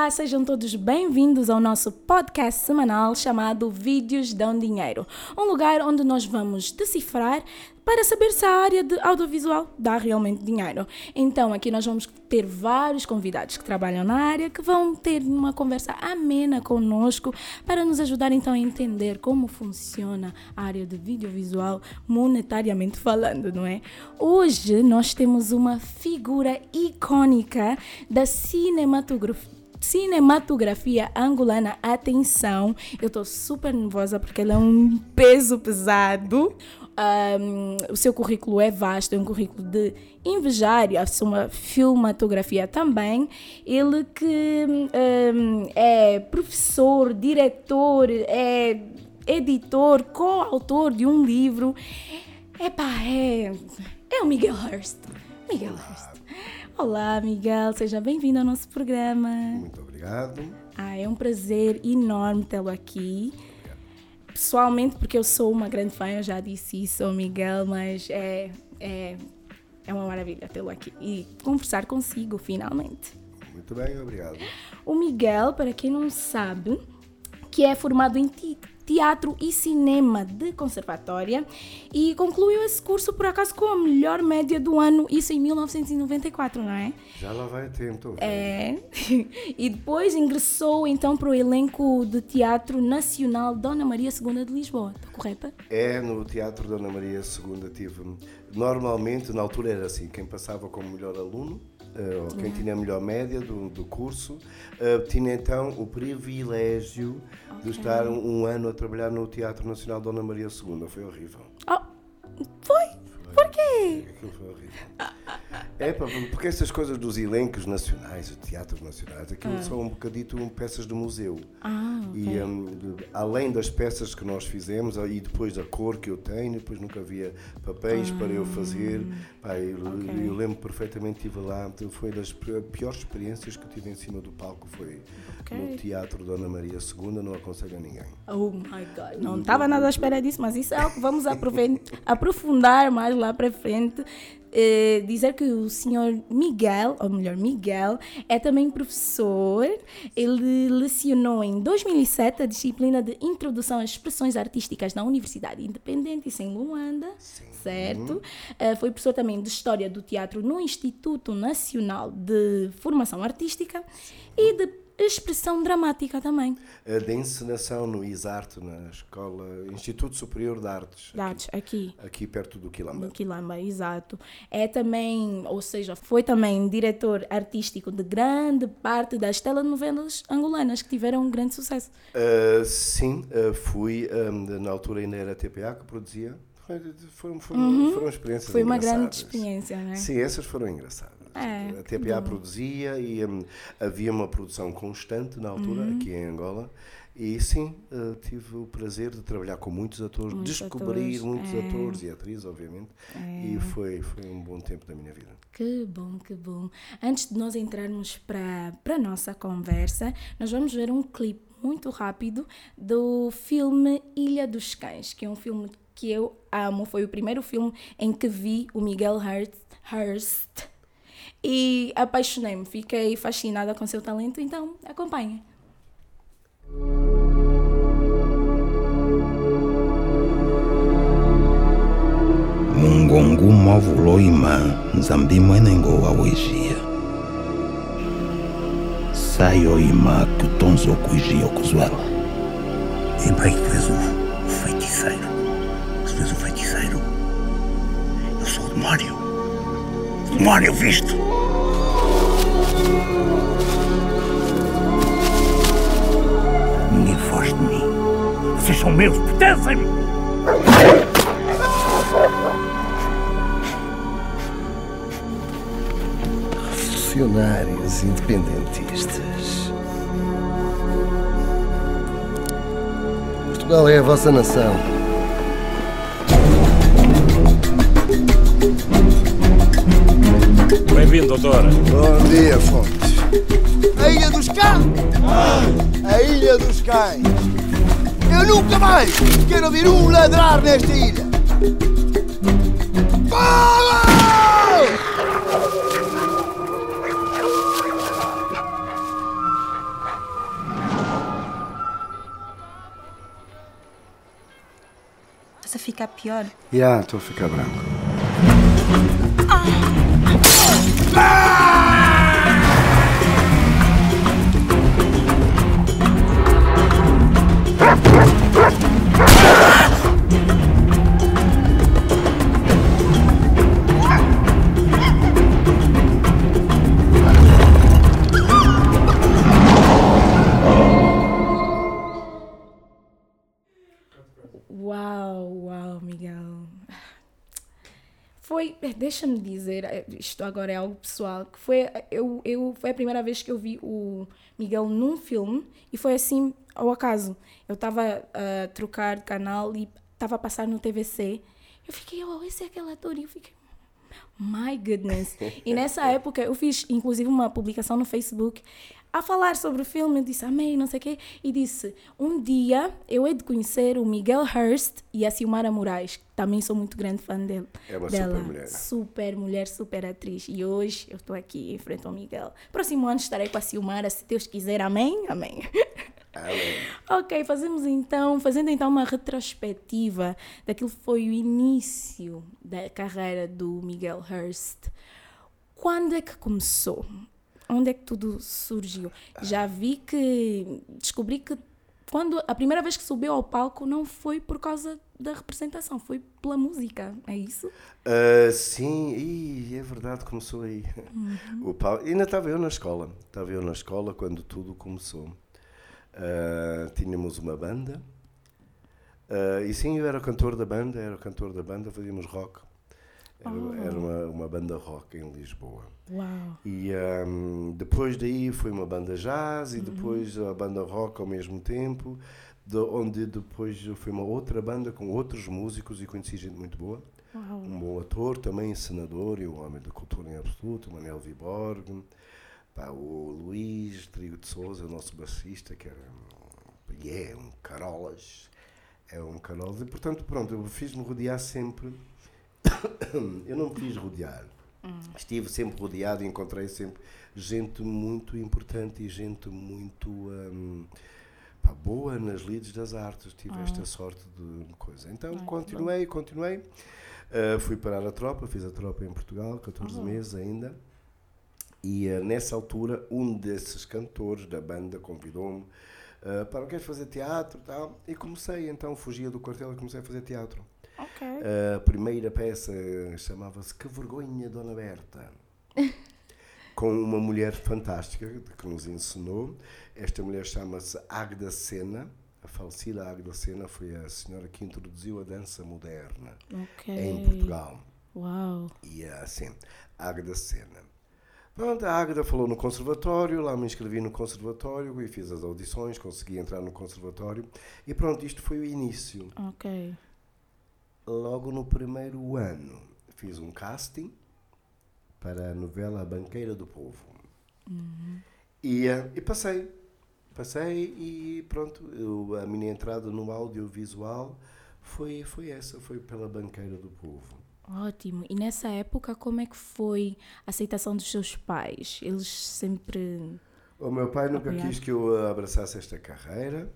Olá, sejam todos bem-vindos ao nosso podcast semanal chamado Vídeos Dão Dinheiro, um lugar onde nós vamos decifrar para saber se a área de audiovisual dá realmente dinheiro. Então, aqui nós vamos ter vários convidados que trabalham na área que vão ter uma conversa amena conosco para nos ajudar então a entender como funciona a área de audiovisual monetariamente falando, não é? Hoje nós temos uma figura icônica da cinematografia cinematografia angolana. Atenção, eu estou super nervosa porque ele é um peso pesado. Um, o seu currículo é vasto, é um currículo de invejar, a sua filmatografia também. Ele que um, é professor, diretor, é editor, coautor de um livro. Epá, é, é o Miguel Hurst. Miguel Hurst. Olá, Miguel, seja bem-vindo ao nosso programa. Muito obrigado. Ah, é um prazer enorme tê-lo aqui. Pessoalmente, porque eu sou uma grande fã, eu já disse isso ao Miguel, mas é, é, é uma maravilha tê-lo aqui e conversar consigo, finalmente. Muito bem, obrigado. O Miguel, para quem não sabe, que é formado em Teatro e Cinema de Conservatória e concluiu esse curso por acaso com a melhor média do ano, isso em 1994, não é? Já lá vai tempo. É. E depois ingressou então para o elenco de Teatro Nacional Dona Maria II de Lisboa, está correta? É, no Teatro Dona Maria II tive. Normalmente, na altura era assim, quem passava como melhor aluno quem tinha a melhor média do, do curso, uh, tinha então o privilégio okay. de estar um, um, ano a trabalhar no Teatro Nacional Dona Maria II. Foi horrível. Oh, foi? foi? Por quê? Aquilo foi horrível. É, porque essas coisas dos elencos nacionais, os teatros nacionais, aquilo ah. são um bocadito peças de museu. Ah, okay. E um, além das peças que nós fizemos, e depois a cor que eu tenho, depois nunca havia papéis ah. para eu fazer. Pá, eu, okay. eu, lembro perfeitamente, estive lá, foi das piores experiências que eu tive em cima do palco, foi okay. no Teatro Dona Maria II, não aconselho a ninguém. Oh my God, não estava nada à espera disso, mas isso é algo que vamos aprofundar mais lá para frente. Eh, dizer que o senhor Miguel, ou melhor, Miguel, é também professor. Ele lecionou em 2007 a disciplina de Introdução às Expressões Artísticas na Universidade Independente, isso em Luanda, Sim. certo? Uh, foi professor também de História do Teatro no Instituto Nacional de Formação Artística Sim. e de expressão dramática também. Da encenação no ISART, na Escola Instituto Superior de Artes. De Artes, aqui, aqui. Perto do Quilamba. No Quilamba, exato. É também, ou seja, foi também diretor artístico de grande parte das telenovelas angolanas que tiveram um grande sucesso. Uh, sim, uh, fui, um, na altura ainda era a TPA que produzia. Foram, foram, uhum. foram experiências Foi uma grande experiência, não é? Sim, essas foram engraçadas. É, a TPA produzia e um, havia uma produção constante na altura, uhum. aqui em Angola. E sim, uh, tive o prazer de trabalhar com muitos atores, muitos descobrir atores, muitos é. atores e atrizes, obviamente. É. E foi, foi um bom tempo da minha vida. Que bom, que bom. Antes de nós entrarmos para a nossa conversa, nós vamos ver um clipe muito rápido do filme Ilha dos Cães, que é um filme que eu amo. Foi o primeiro filme em que vi o Miguel Hurst, Hurst e apaixonei-me, fiquei fascinada com seu talento, então acompanhe. mungongu mavulo ima nzambi mwene ngowa wijia sayo ima kutonzo kuijia okuzwela e bem que tu és o feiticeiro se tu és o feiticeiro eu sou o demónio demónio visto Ninguém foge de mim. Vocês são meus, pertencem-me! Revolucionários independentistas. Portugal é a vossa nação. Bem-vindo, doutor. Bom dia, Fontes. A Ilha dos Cães! A Ilha dos Cães! Eu nunca mais quero ouvir um ladrar nesta ilha! Fala! Estás a ficar pior? Já, yeah, estou a ficar branco. Uau, Foi, deixa-me dizer, eh, isto agora é algo pessoal, que foi, eu, eu, foi a primeira vez que eu vi o Miguel num filme e foi assim, ao acaso. Eu estava a trocar de canal e estava a passar no TVC. Eu fiquei, oh, esse é aquele ator. E eu fiquei, my goodness. e nessa época eu fiz, inclusive, uma publicação no Facebook a falar sobre o filme, eu disse amém, não sei o quê, e disse, um dia eu hei de conhecer o Miguel Hurst e a Silmara Moraes, que também sou muito grande fã dele. É uma dela. super mulher. Super mulher, super atriz. E hoje eu estou aqui em frente ao Miguel. Próximo ano estarei com a Silmara, se Deus quiser, amém? Amém. Amém. ok, fazemos então, fazendo então uma retrospectiva daquilo que foi o início da carreira do Miguel Hurst. Quando é que começou? Onde é que tudo surgiu? Já vi que descobri que quando a primeira vez que subiu ao palco não foi por causa da representação, foi pela música, é isso? Uh, sim, Ih, é verdade, começou aí. O Paulo, ainda estava eu na escola, estava eu na escola quando tudo começou. Uh, tínhamos uma banda, uh, e sim, eu era cantor da banda, era cantor da banda, fazíamos rock. Era, Oh. era uma, uma banda rock em Lisboa. Uau! E um, depois daí foi uma banda jazz Uhum. e depois a banda rock ao mesmo tempo, de onde depois foi uma outra banda com outros músicos e conheci gente muito boa. Uau! Um bom ator, também senador e um homem da cultura em absoluto, Manel Viborg, pá, o Luís Trigo de Souza, nosso bassista, que era e é um carolas, é um carolas. E portanto, pronto, eu fiz-me rodear sempre. eu não me fiz rodear. Estive sempre rodeado e encontrei sempre gente muito importante e gente muito hum, pá, boa nas lides das artes. Tive esta sorte de coisa. Então continuei, continuei. Uh, fui parar a tropa, fiz a tropa em Portugal, 14 meses ainda. E uh, nessa altura, um desses cantores da banda convidou-me uh, para queres fazer teatro e tal. E comecei, então fugia do quartel e comecei a fazer teatro. Ok. A primeira peça chamava-se Que Vergonha, Dona Berta. Com uma mulher fantástica que nos ensinou. Esta mulher chama-se Agda Sena. A falecida Agda Sena foi a senhora que introduziu a dança moderna Ok. em Portugal. Uau! E é assim, Águeda Sena. Pronto, a Águeda falou no conservatório, lá me inscrevi no conservatório e fiz as audições, consegui entrar no conservatório. E pronto, isto foi o início. Ok. Logo no primeiro ano, fiz um casting para a novela Banqueira do Povo. E, eh, e passei. Passei e pronto, eu- a minha entrada no audiovisual foi, foi essa, foi pela Banqueira do Povo. Ótimo. E nessa época, como é que foi a aceitação dos seus pais? Eles sempre. O meu pai nunca Apoiar. quis que eu abraçasse esta carreira.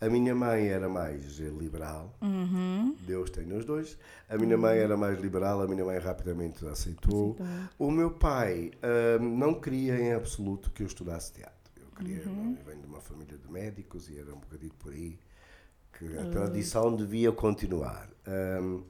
A minha mãe era mais liberal. Uhum. Deus tem os dois. A minha mãe era mais liberal, a minha mãe rapidamente aceitou. O meu pai ah, não queria em absoluto que eu estudasse teatro. Eu queria, Uhum. eu venho de uma família de médicos e era um bocadinho por aí que a tradição devia continuar. Ah,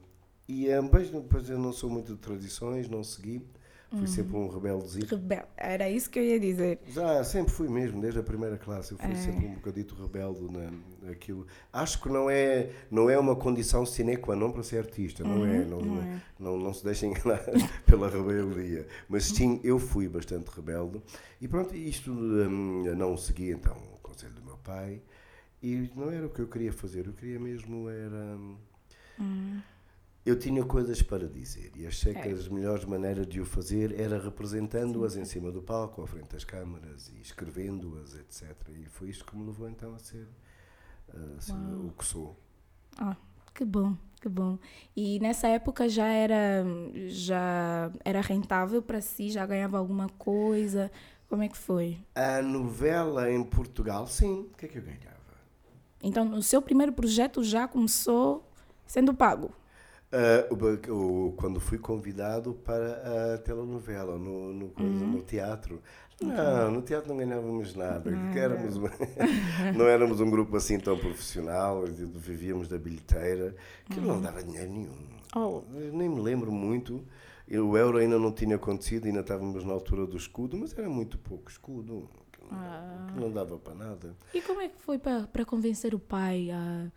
e ah, pois, pois eu não sou muito de tradições, não segui. Fui sempre um rebeldezinho. Rebel. Era isso que eu ia dizer. Já, sempre fui mesmo, desde a primeira classe. Eu fui É. sempre um bocadito rebelde na, naquilo. Acho que não é, não é uma condição sine qua non para ser artista, não é? Não, não não, é. não, não se deixem enganar pela rebeldia. Mas sim, eu fui bastante rebelde. E pronto, isto hum, não segui então o conselho do meu pai. E não era o que eu queria fazer, eu queria mesmo era. hum, Eu tinha coisas para dizer e achei que É. as melhores maneiras de o fazer era representando-as em cima do palco, à frente das câmaras e escrevendo-as, etc. E foi isto que me levou então a ser assim, o que sou. Ah, que bom, que bom. E nessa época já era, já era rentável para si? Já ganhava alguma coisa? Como é que foi? A novela em Portugal, sim, o que é que eu ganhava? Então, o seu primeiro projeto já começou sendo pago? Ah, o o- quando fui convidado para a telenovela, no, no, coisa- Uhum. no teatro. Não, no teatro não ganhávamos nada. que éramos, um- não éramos um grupo assim tão profissional, vivíamos da bilheteira, que não dava dinheiro nenhum. Oh. Nem me lembro muito. O euro ainda não tinha acontecido, ainda estávamos na altura do escudo, mas era muito pouco escudo, que não, Ah. que não dava para nada. E como é que foi para para convencer o pai a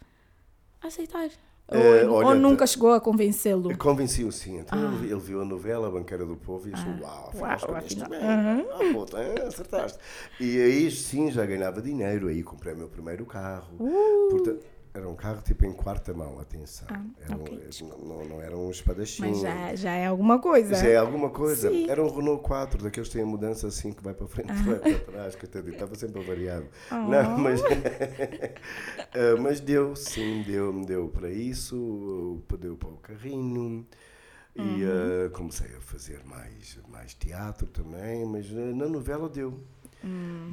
aceitar? Ou, olha, ou nunca chegou a convencê-lo? Convenciu sim. Então ele vi- ele viu a novela, a Banqueira do Povo, e achou: Uau, afinal Uau, afinal. bem. Ah, puta, é, acertaste. E aí sim já ganhava dinheiro. Aí comprei o meu primeiro carro. Portanto, era um carro tipo em quarta mão, atenção. era um, ok. não, não era um espadachim. Mas já, já é alguma coisa. Já é alguma coisa. Sim. Era um Renault 4, daqueles que têm a mudança assim que vai para frente e vai para trás, que até estava sempre avariado. Não, mas, Ah, mas deu, sim, deu, deu para isso, deu para o carrinho. E ah, comecei a fazer mais, mais teatro também, mas ah, na novela deu.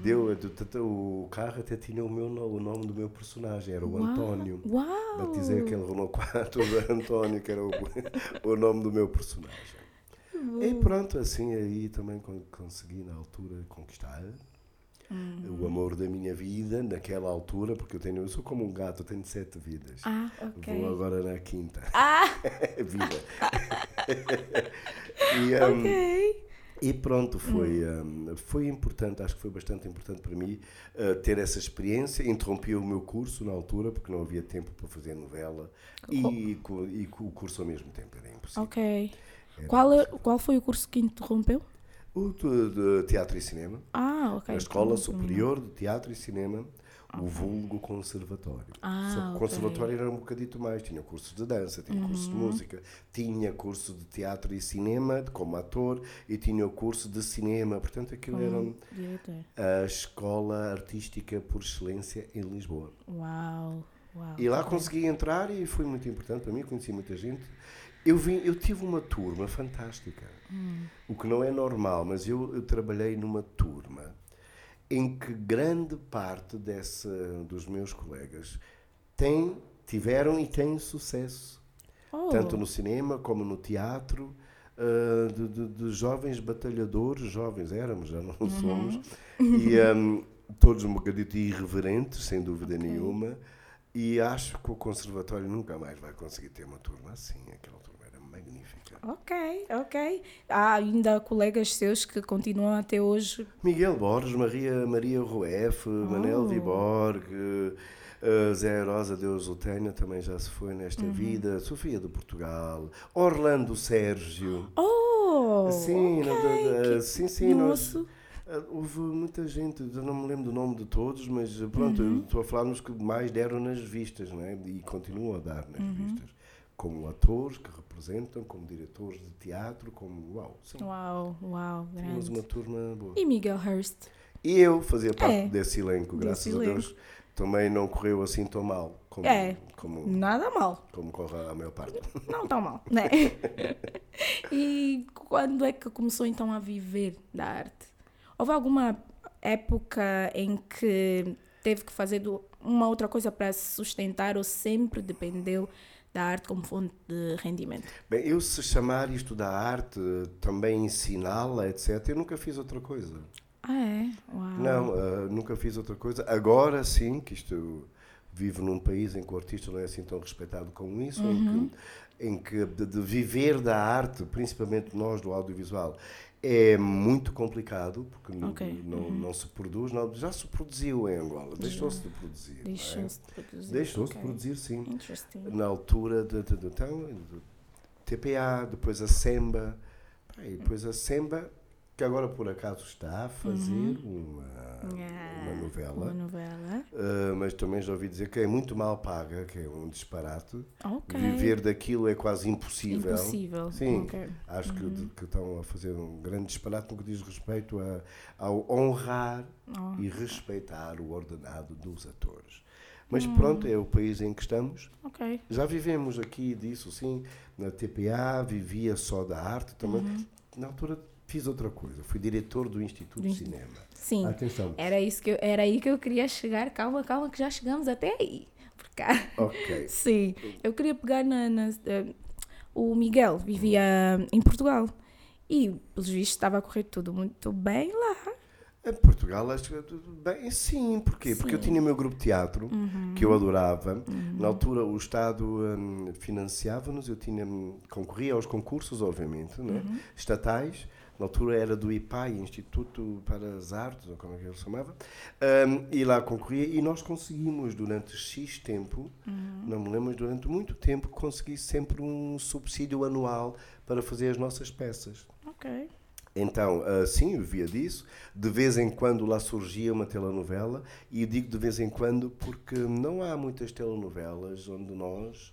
Deu, ah, o carro até tinha o, meu, o nome do meu personagem, era o António. Uau! Batizei aquele Renault 4 de António, que era o, o nome do meu personagem. E pronto, assim aí também con- consegui na altura conquistar o amor da minha vida, naquela altura, porque eu tenho, eu sou como um gato, eu tenho sete vidas. Ah, ok. Vou agora na quinta. Ah, Vida. e, um, ok. E pronto, foi, hum, foi importante, acho que foi bastante importante para mim uh, ter essa experiência. Interrompi o meu curso na altura, porque não havia tempo para fazer novela e, co- e co- o curso ao mesmo tempo, era impossível. Ok. Qual, é- qual foi o curso que interrompeu? O de, de teatro e cinema, Ah, ok. na Escola Superior de Teatro e Cinema, o vulgo conservatório. Ah, Só que o conservatório era um bocadito mais, tinha cursos de dança, tinha cursos de música, tinha curso de teatro e cinema como ator e tinha o curso de cinema, portanto aquilo era Diretor. a escola artística por excelência em Lisboa. Uau, uau. E lá consegui entrar e foi muito importante para mim, conheci muita gente. Eu, vim, eu tive uma turma fantástica, o que não é normal, mas eu, eu trabalhei numa turma em que grande parte dessa, dos meus colegas tem, tiveram e têm sucesso, Oh, tanto no cinema como no teatro, ah, de, de- de jovens batalhadores, jovens éramos, já não somos, e ahm, todos um bocadito irreverentes, sem dúvida nenhuma, e acho que o conservatório nunca mais vai conseguir ter uma turma assim, aquela turma magnífica. Ok, ok. Há ainda colegas seus que continuam até hoje. Miguel Borges, Maria, Maria Rueff, Manel Viborg, eh, Zé Rosa, Deus o tenha, também já se foi nesta vida, Sofia de Portugal, Orlando Sérgio. Oh! sim, não- ok, da- da- que- sim, sim, nós, houve muita gente, eu não me lembro do nome de todos, mas eh, pronto, Uhum. estou a falar nos que mais deram nas vistas, não é? E continuam a dar nas Uhum. vistas. Como atores que representam, como diretores de teatro, como. Uau, sim. Uau, uau, Tínhamos grande. uma turma boa. E Miguel Hurst? E eu fazia parte É, desse elenco, graças desse a Deus. Também não correu assim tão mal como, É. como, Nada mal. como corre a maior parte. Não tão mal, né? e quando é que começou então a viver da arte? Houve alguma época em que teve que fazer do- uma outra coisa para se sustentar ou sempre dependeu da arte como fonte de rendimento? Bem, eu se chamar isto da arte, também ensiná-la, etc., eu nunca fiz outra coisa. Ah, é? Uau. Não, ah, nunca fiz outra coisa. Agora sim, que isto vivo num país em que o artista não é assim tão respeitado como isso, Uhum. em que, em que de, de viver da arte, principalmente nós do audiovisual, é muito complicado, porque não- Ok. Uhum. não, não se produz, não- já se produziu em Angola, deixou-se de produzir. não é? Deixou-se de produzir. Deixou-se de Ok. produzir, sim. Interesting. Na altura de, de, de- então, do TPA, depois a Semba, e depois a Semba, que agora por acaso está a fazer uma, Ah, uma novela, Uma novela. ah, mas também já ouvi dizer que é muito mal paga, que é um disparate. Ok. Viver daquilo é quase impossível. Impossível. Sim, Ok. Uhum. acho que, de- que estão a fazer um grande disparate no que diz respeito a, ao honrar Oh. e respeitar o ordenado dos atores. Mas Hum. pronto, é o país em que estamos. Ok. Já vivemos aqui disso, sim. Na TPA vivia só da arte também. Uhum. Na altura fiz outra coisa. Fui diretor do Instituto de Cinema. Sim. Atenção. Era, isso que eu, era aí que eu queria chegar. Calma, calma, que já chegamos até aí. Por cá. Ok. Sim. Eu queria pegar na. na- eh, o Miguel vivia em Portugal e, pelos vistos, estava a correr tudo muito bem lá. Em Portugal, acho que tudo bem, sim, porquê? Porque eu Sim. tinha o meu grupo de teatro, Uhum. que eu adorava. Na altura, o Estado hum, financiava-nos, eu tinha, concorria aos concursos, obviamente, né? Uhum. estatais. Na altura era do IPAI, Instituto para as Artes, ou como é que ele chamava. Hum, e lá concorria e nós conseguimos, durante X tempo, Uhum. não me lembro, mas durante muito tempo, consegui sempre um subsídio anual para fazer as nossas peças. Ok. Então, ah, sim, eu via disso. De vez em quando lá surgia uma telenovela, e digo de vez em quando porque não há muitas telenovelas onde nós,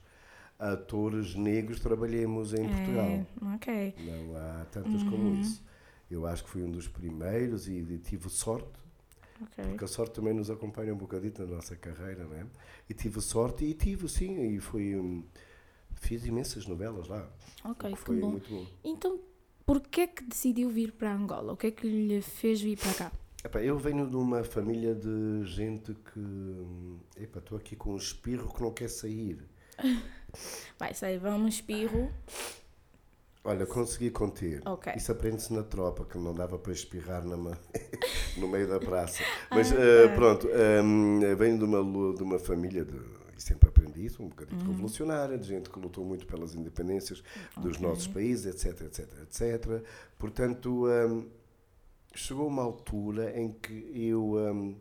atores negros, trabalhemos em Portugal. É, ok. Não há tantas como isso. Eu acho que fui um dos primeiros e, tive sorte, ok. porque a sorte também nos acompanha um bocadito na nossa carreira, não é? E tive sorte e tive, sim, e foi. hum, fiz imensas novelas lá. Ok, foi bom. muito bom. Então, por que é que decidiu vir para Angola? O que é que lhe fez vir para cá? Epá, eu venho de uma família de gente que. hum, Epá, estou aqui com um espirro que não quer sair. Vai, sei, vamos, espirro. Olha, consegui conter. Ok. Isso aprende-se na tropa, que não dava para espirrar na ma- no meio da praça. Mas Ah, eh, tá. pronto, hum, venho de uma, de uma família de. E sempre aprendi isso, um bocadinho Uhum. revolucionária, de gente que lutou muito pelas independências dos Ok. nossos países, etc, etc, etc. Portanto, hum, chegou uma altura em que eu. hum,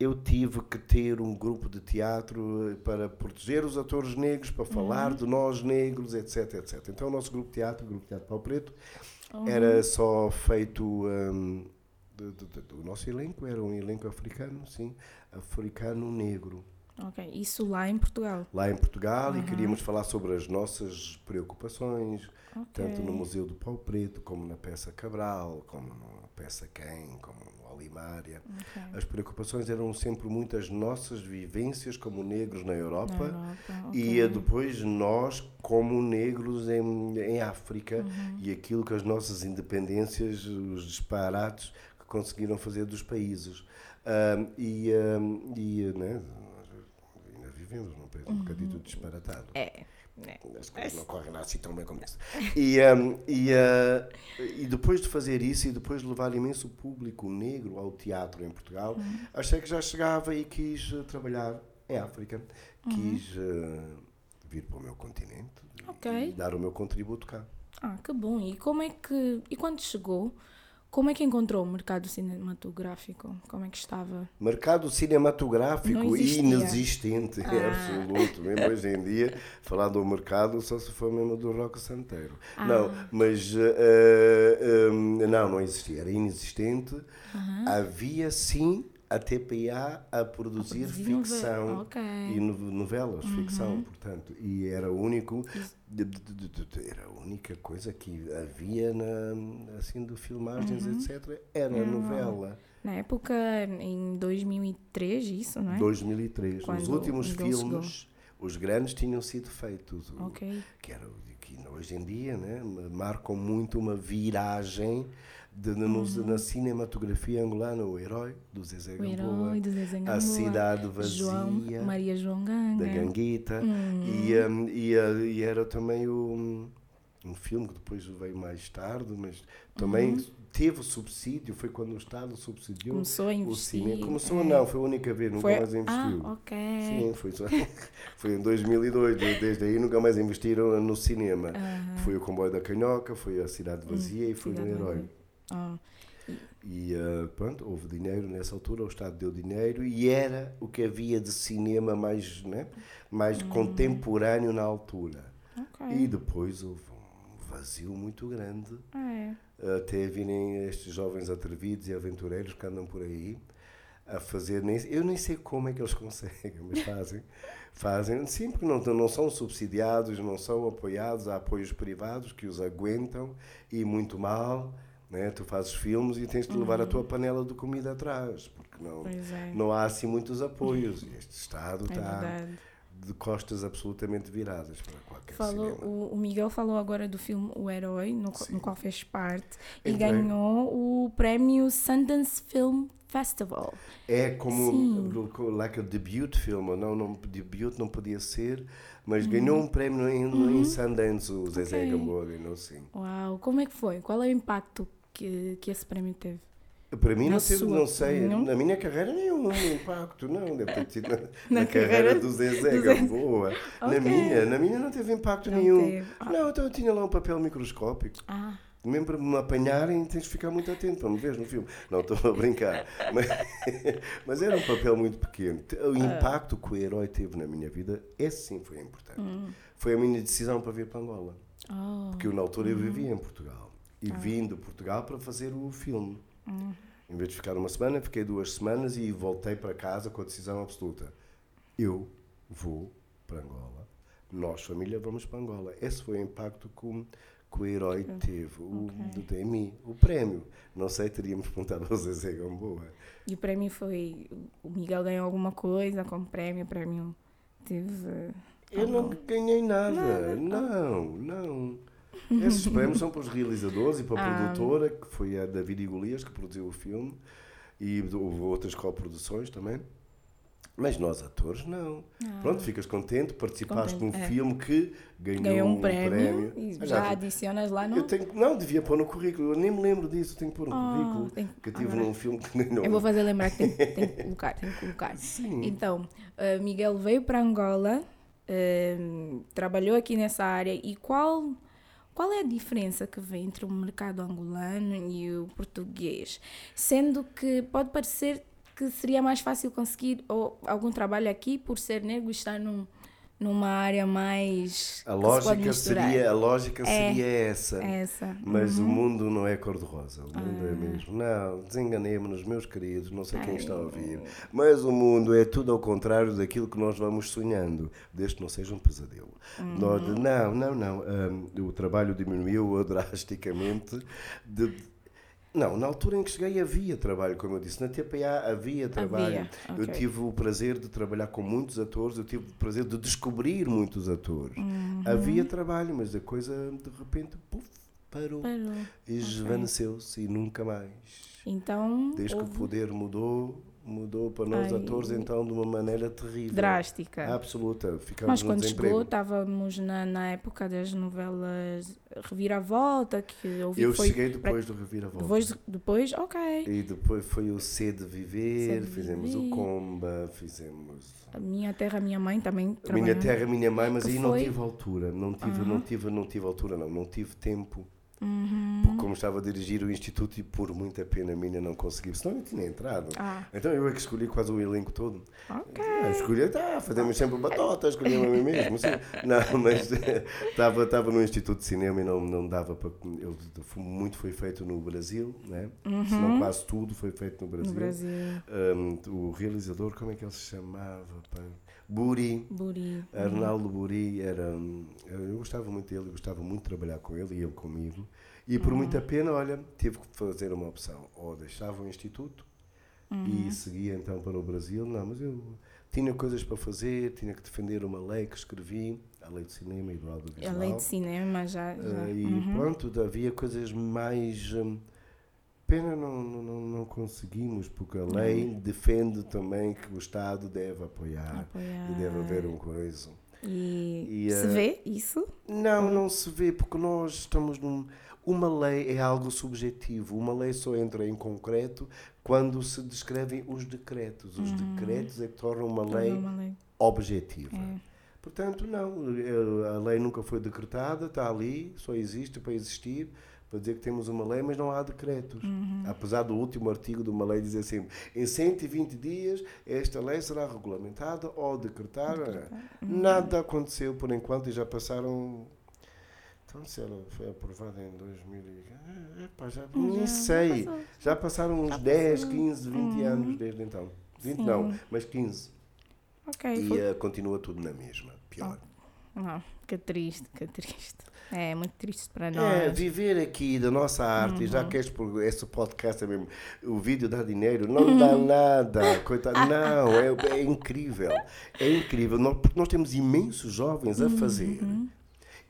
eu tive que ter um grupo de teatro eh, para proteger os atores negros, para falar de nós negros, etc, etc. Então o nosso grupo de teatro, o grupo de teatro Pau Preto, era só feito de- de- do nosso elenco, era um elenco africano, sim, africano negro. Ok, isso lá em Portugal. Lá em Portugal e queríamos falar sobre as nossas preocupações, Ok. tanto no Museu do Pau Preto, como na peça Cabral, como na peça Quem, como no Olimária. Ok. As preocupações eram sempre muito as nossas vivências como negros na Europa, Na Europa, e ok. eh, depois nós como negros em, em África Uhum. e aquilo que as nossas independências, os disparates que conseguiram fazer dos países. Ahm, e, ahm, e né, nós ainda vivemos num país um bocadito disparatado. Uhum. É, é. As coisas não correm lá assim tão bem como isso. E, um, e, uh, e depois de fazer isso e depois de levar imenso público negro ao teatro em Portugal, Uhum. achei que já chegava e quis uh, trabalhar em África. Uhum. Quis uh, vir para o meu continente Ok. e dar o meu contributo cá. Ah, que bom. E como é que. E quando chegou, como é que encontrou o mercado cinematográfico? Como é que estava? Mercado cinematográfico inexistente, é Ah. absoluto. Mesmo hoje em dia, falar do mercado só se for mesmo do rock santeiro. Ah. Não, mas eh, eh, hum, não, não existia, era inexistente. Havia sim a TPA a produzir ficção novela, ok. Uhum. e no- novelas, ficção, portanto, e era o único, de- de- de- era a única coisa que havia na, assim de filmagens, Uhum. etc. Era a novela. Na época, em 2003, isso, não é? 2003. Quando Os últimos filmes, os grandes tinham sido feitos. o- Ok. Que, era, que hoje em dia né, marcam muito uma viragem de, de- nos- na cinematografia angolana. O herói do Zezé Uhum. O Gamboa, A Cidade Vazia, João, Maria João Ganga. da Ganguita. Uhum. E, um, e, e era também o, um filme que depois veio mais tarde, mas também teve subsídio. Foi quando o Estado subsidiou Uhum. Começou a o investir, cinema. Começou, é. não, foi a única vez, nunca Foi... mais investiu. Ah, ok. Sim, foi, só, foi em 2002, de- desde aí nunca mais investiram no cinema. Foi o Comboio da Canhoca, foi a Cidade Vazia e foi Hum, o Herói. Ah, E ah, pronto, houve dinheiro nessa altura, o Estado deu dinheiro e era o que havia de cinema mais, né, mais contemporâneo na altura. Hum. ok. E depois houve um vazio muito grande É. até virem estes jovens atrevidos e aventureiros que andam por aí a fazer, nem, eu nem sei como é que eles conseguem, mas fazem, fazem, sim, porque não, não são subsidiados, não são apoiados, há apoios privados que os aguentam e muito mal, né? tu fazes filmes e tens de levar a tua panela de comida atrás, porque não, Uhum. É. não há assim muitos apoios e este Estado É está verdade. de costas absolutamente viradas para qualquer Falou, o, o Miguel falou agora do filme O Herói, no, qual- no qual fez parte, e Entrei. ganhou o prémio Sundance Film Festival. É como like a debut film, não, não, debut não podia ser, mas ganhou um prémio em, em Sundance, o Zezé Ok. Gamboa ganhou sim. Uau, como é que foi? Qual é o impacto que, que esse prémio teve? Para mim Na não teve, não sei, não? na minha carreira nenhum impacto, não, deve ter tido na, Na na carreira, do Zezé do Gamboa. Ok. Na minha, na minha não teve impacto Não nenhum. teve. Ah. Não, então eu tinha lá um papel microscópico. Ah, Mesmo para me apanharem, tens de ficar muito atento para me ver no filme. Não, estou a brincar. Mas, mas era um papel muito pequeno. O impacto que o herói teve na minha vida, esse sim foi importante. Foi a minha decisão para vir para Angola. oh, Porque eu, na altura eu vivia em Portugal. E vim de Portugal para fazer o filme. Em vez de ficar uma semana, fiquei duas semanas e voltei para casa com a decisão absoluta. Eu vou para Angola. Nós, família, vamos para Angola. Esse foi o impacto que o, que o herói teve. O, do em mim. O prémio. Não sei, teríamos perguntado ao Zezé Gamboa. e o prémio foi. O Miguel ganhou alguma coisa como prémio? O prémio teve. Eu não ganhei nada. Não, não. Esses prémios são para os realizadores e para a Ah. produtora, que foi a David Golias, que produziu o filme, e houve outras coproduções também. Mas nós, atores, não. Pronto, ficas contente, participaste Contente, num é. filme que ganhou, Ganhou um prémio, prémio. e Ah, já adicionas lá, não? Eu tenho, não, devia pôr no currículo. Eu nem me lembro disso, tenho que pôr no Ah, currículo. tem- que eu tive agora- num filme que ganhou. Eu vou fazer lembrar que tem, tem que colocar, tem que colocar. Então, eh, Miguel veio para Angola, eh, trabalhou aqui nessa área e qual qual é a diferença que vê entre o mercado angolano e o português? Sendo que pode parecer que seria mais fácil conseguir algum trabalho aqui por ser negro e estar num, numa área mais A se lógica, misturar. seria, a lógica É, seria essa. essa. Mas Uhum. o mundo não é cor-de-rosa. O mundo Ah. é mesmo. Não, desenganemos-nos, meus queridos, não sei quem está a Ai. ouvir. Mas o mundo é tudo ao contrário daquilo que nós vamos sonhando, desde que não seja um pesadelo. Uhum. Nós- não, não, não. Hum, o trabalho diminuiu drasticamente. De- não, na altura em que cheguei havia trabalho, como eu disse. Na TPA havia trabalho. Eu ok. tive o prazer de trabalhar com muitos atores, eu tive o prazer de descobrir muitos atores. Uhum. Havia trabalho, mas a coisa de repente puf, parou. Parou. E esvaneceu-se e nunca mais. Então, Desde que o houve poder mudou, mudou para nós Ai. atores então de uma maneira terrível. drástica. Absoluta. Ficámos Mas quando chegou, estávamos na, na época das novelas Reviravolta, que eu vi Eu foi cheguei pra- depois do Reviravolta. depois, depois, ok. E depois foi o C de Viver, C de fizemos Viver. o Comba, fizemos A minha terra, minha mãe também Minha. Terra, Minha Mãe, mas Que aí não foi? tive altura. Não tive, não tive, não tive altura, não. Não tive tempo. Uhum. Porque como estava a dirigir o Instituto e por muita pena minha não consegui, senão eu tinha entrado. Ah. Então eu é que escolhi quase o elenco todo. Ok. Ah, escolhi, tá, fazemos sempre batota, escolhi a mim mesmo. Sim. Não, mas estava estava no Instituto de Cinema e não, não dava para. Eu, muito foi feito no Brasil, né? senão quase tudo foi feito no Brasil. Uhum. No Brasil, Um, o realizador, como é que ele se chamava? pá? Buri. Buri. Arnaldo Buri era. hum, Eu gostava muito dele, gostava muito de trabalhar com ele e ele comigo. E por muita pena, olha, tive que fazer uma opção. Ou deixava o Instituto e seguia então para o Brasil. Não, mas eu tinha coisas para fazer, tinha que defender uma lei que escrevi, a lei de cinema e do A audiovisual. lei de cinema já. já. Ah, e Uhum. pronto, havia coisas mais. hum, pena não, não, não, conseguimos, porque a lei Uhum. defende também que o Estado deve apoiar, Apoiar. e deve haver um coisa. E, E, se eh, vê isso? Não, não se vê, porque nós estamos num. Uma lei é algo subjetivo. Uma lei só entra em concreto quando se descrevem os decretos. Os decretos é que tornam uma lei Uhum. Uma lei. objetiva. É. Portanto, não, a lei nunca foi decretada, está ali, só existe para existir, para dizer que temos uma lei, mas não há decretos. Uhum. Apesar do último artigo de uma lei dizer sempre, em 120 dias esta lei será regulamentada ou decretada. Uhum. Nada aconteceu por enquanto e já passaram. Então, se ela foi aprovada em 2000, e- ah, epá, já, nem sei. passou. Já passaram uns 10, 15, 20 anos desde então. 20 Sim. não, mas 15. Ok. E eh, continua tudo na mesma. Pior. Não, que triste, que triste. É muito triste para É, nós. viver aqui da nossa arte, Uhum. já que este, esse podcast é mesmo, o vídeo dá dinheiro, não dá Uhum. nada, coitado, não, é, é incrível, é incrível, nós, porque nós temos imensos jovens a fazer, Uhum.